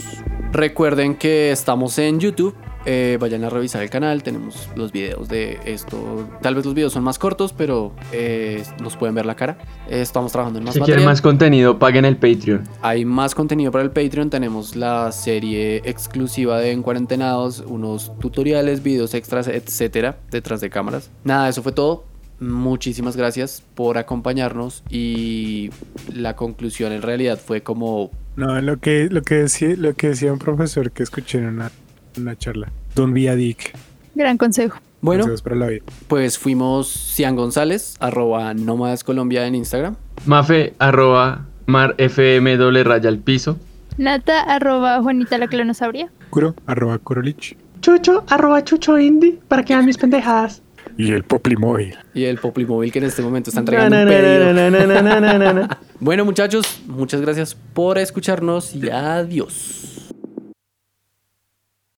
S2: Recuerden que estamos en YouTube. Eh, vayan a revisar el canal. Tenemos los videos de esto. Tal vez los videos son más cortos, pero eh, nos pueden ver la cara. Eh, estamos trabajando en más
S3: Si quieren
S2: material.
S3: más contenido, paguen el Patreon.
S2: Hay más contenido para el Patreon. Tenemos la serie exclusiva de En Cuarentenados, unos tutoriales, videos extras, etcétera, detrás de cámaras. Nada, eso fue todo. Muchísimas gracias por acompañarnos. Y la conclusión en realidad fue como
S4: No, lo que, lo que, decía, lo que decía un profesor que escuché en una, una charla. Don't be a dick.
S6: Gran consejo.
S2: Bueno, pues fuimos Cian González, arroba Nómadas Colombia en Instagram.
S3: Mafe, arroba, mar, fm, doble raya al piso.
S6: Nata, arroba Juanita la clonosauria.
S4: Kuro, arroba Kurolich.
S3: Chucho, arroba chucho indie, para que vean mis pendejadas.
S4: Y el Poplimóvil.
S2: Y el Poplimóvil que en este momento está entregando un pedido. Bueno muchachos, muchas gracias por escucharnos y adiós.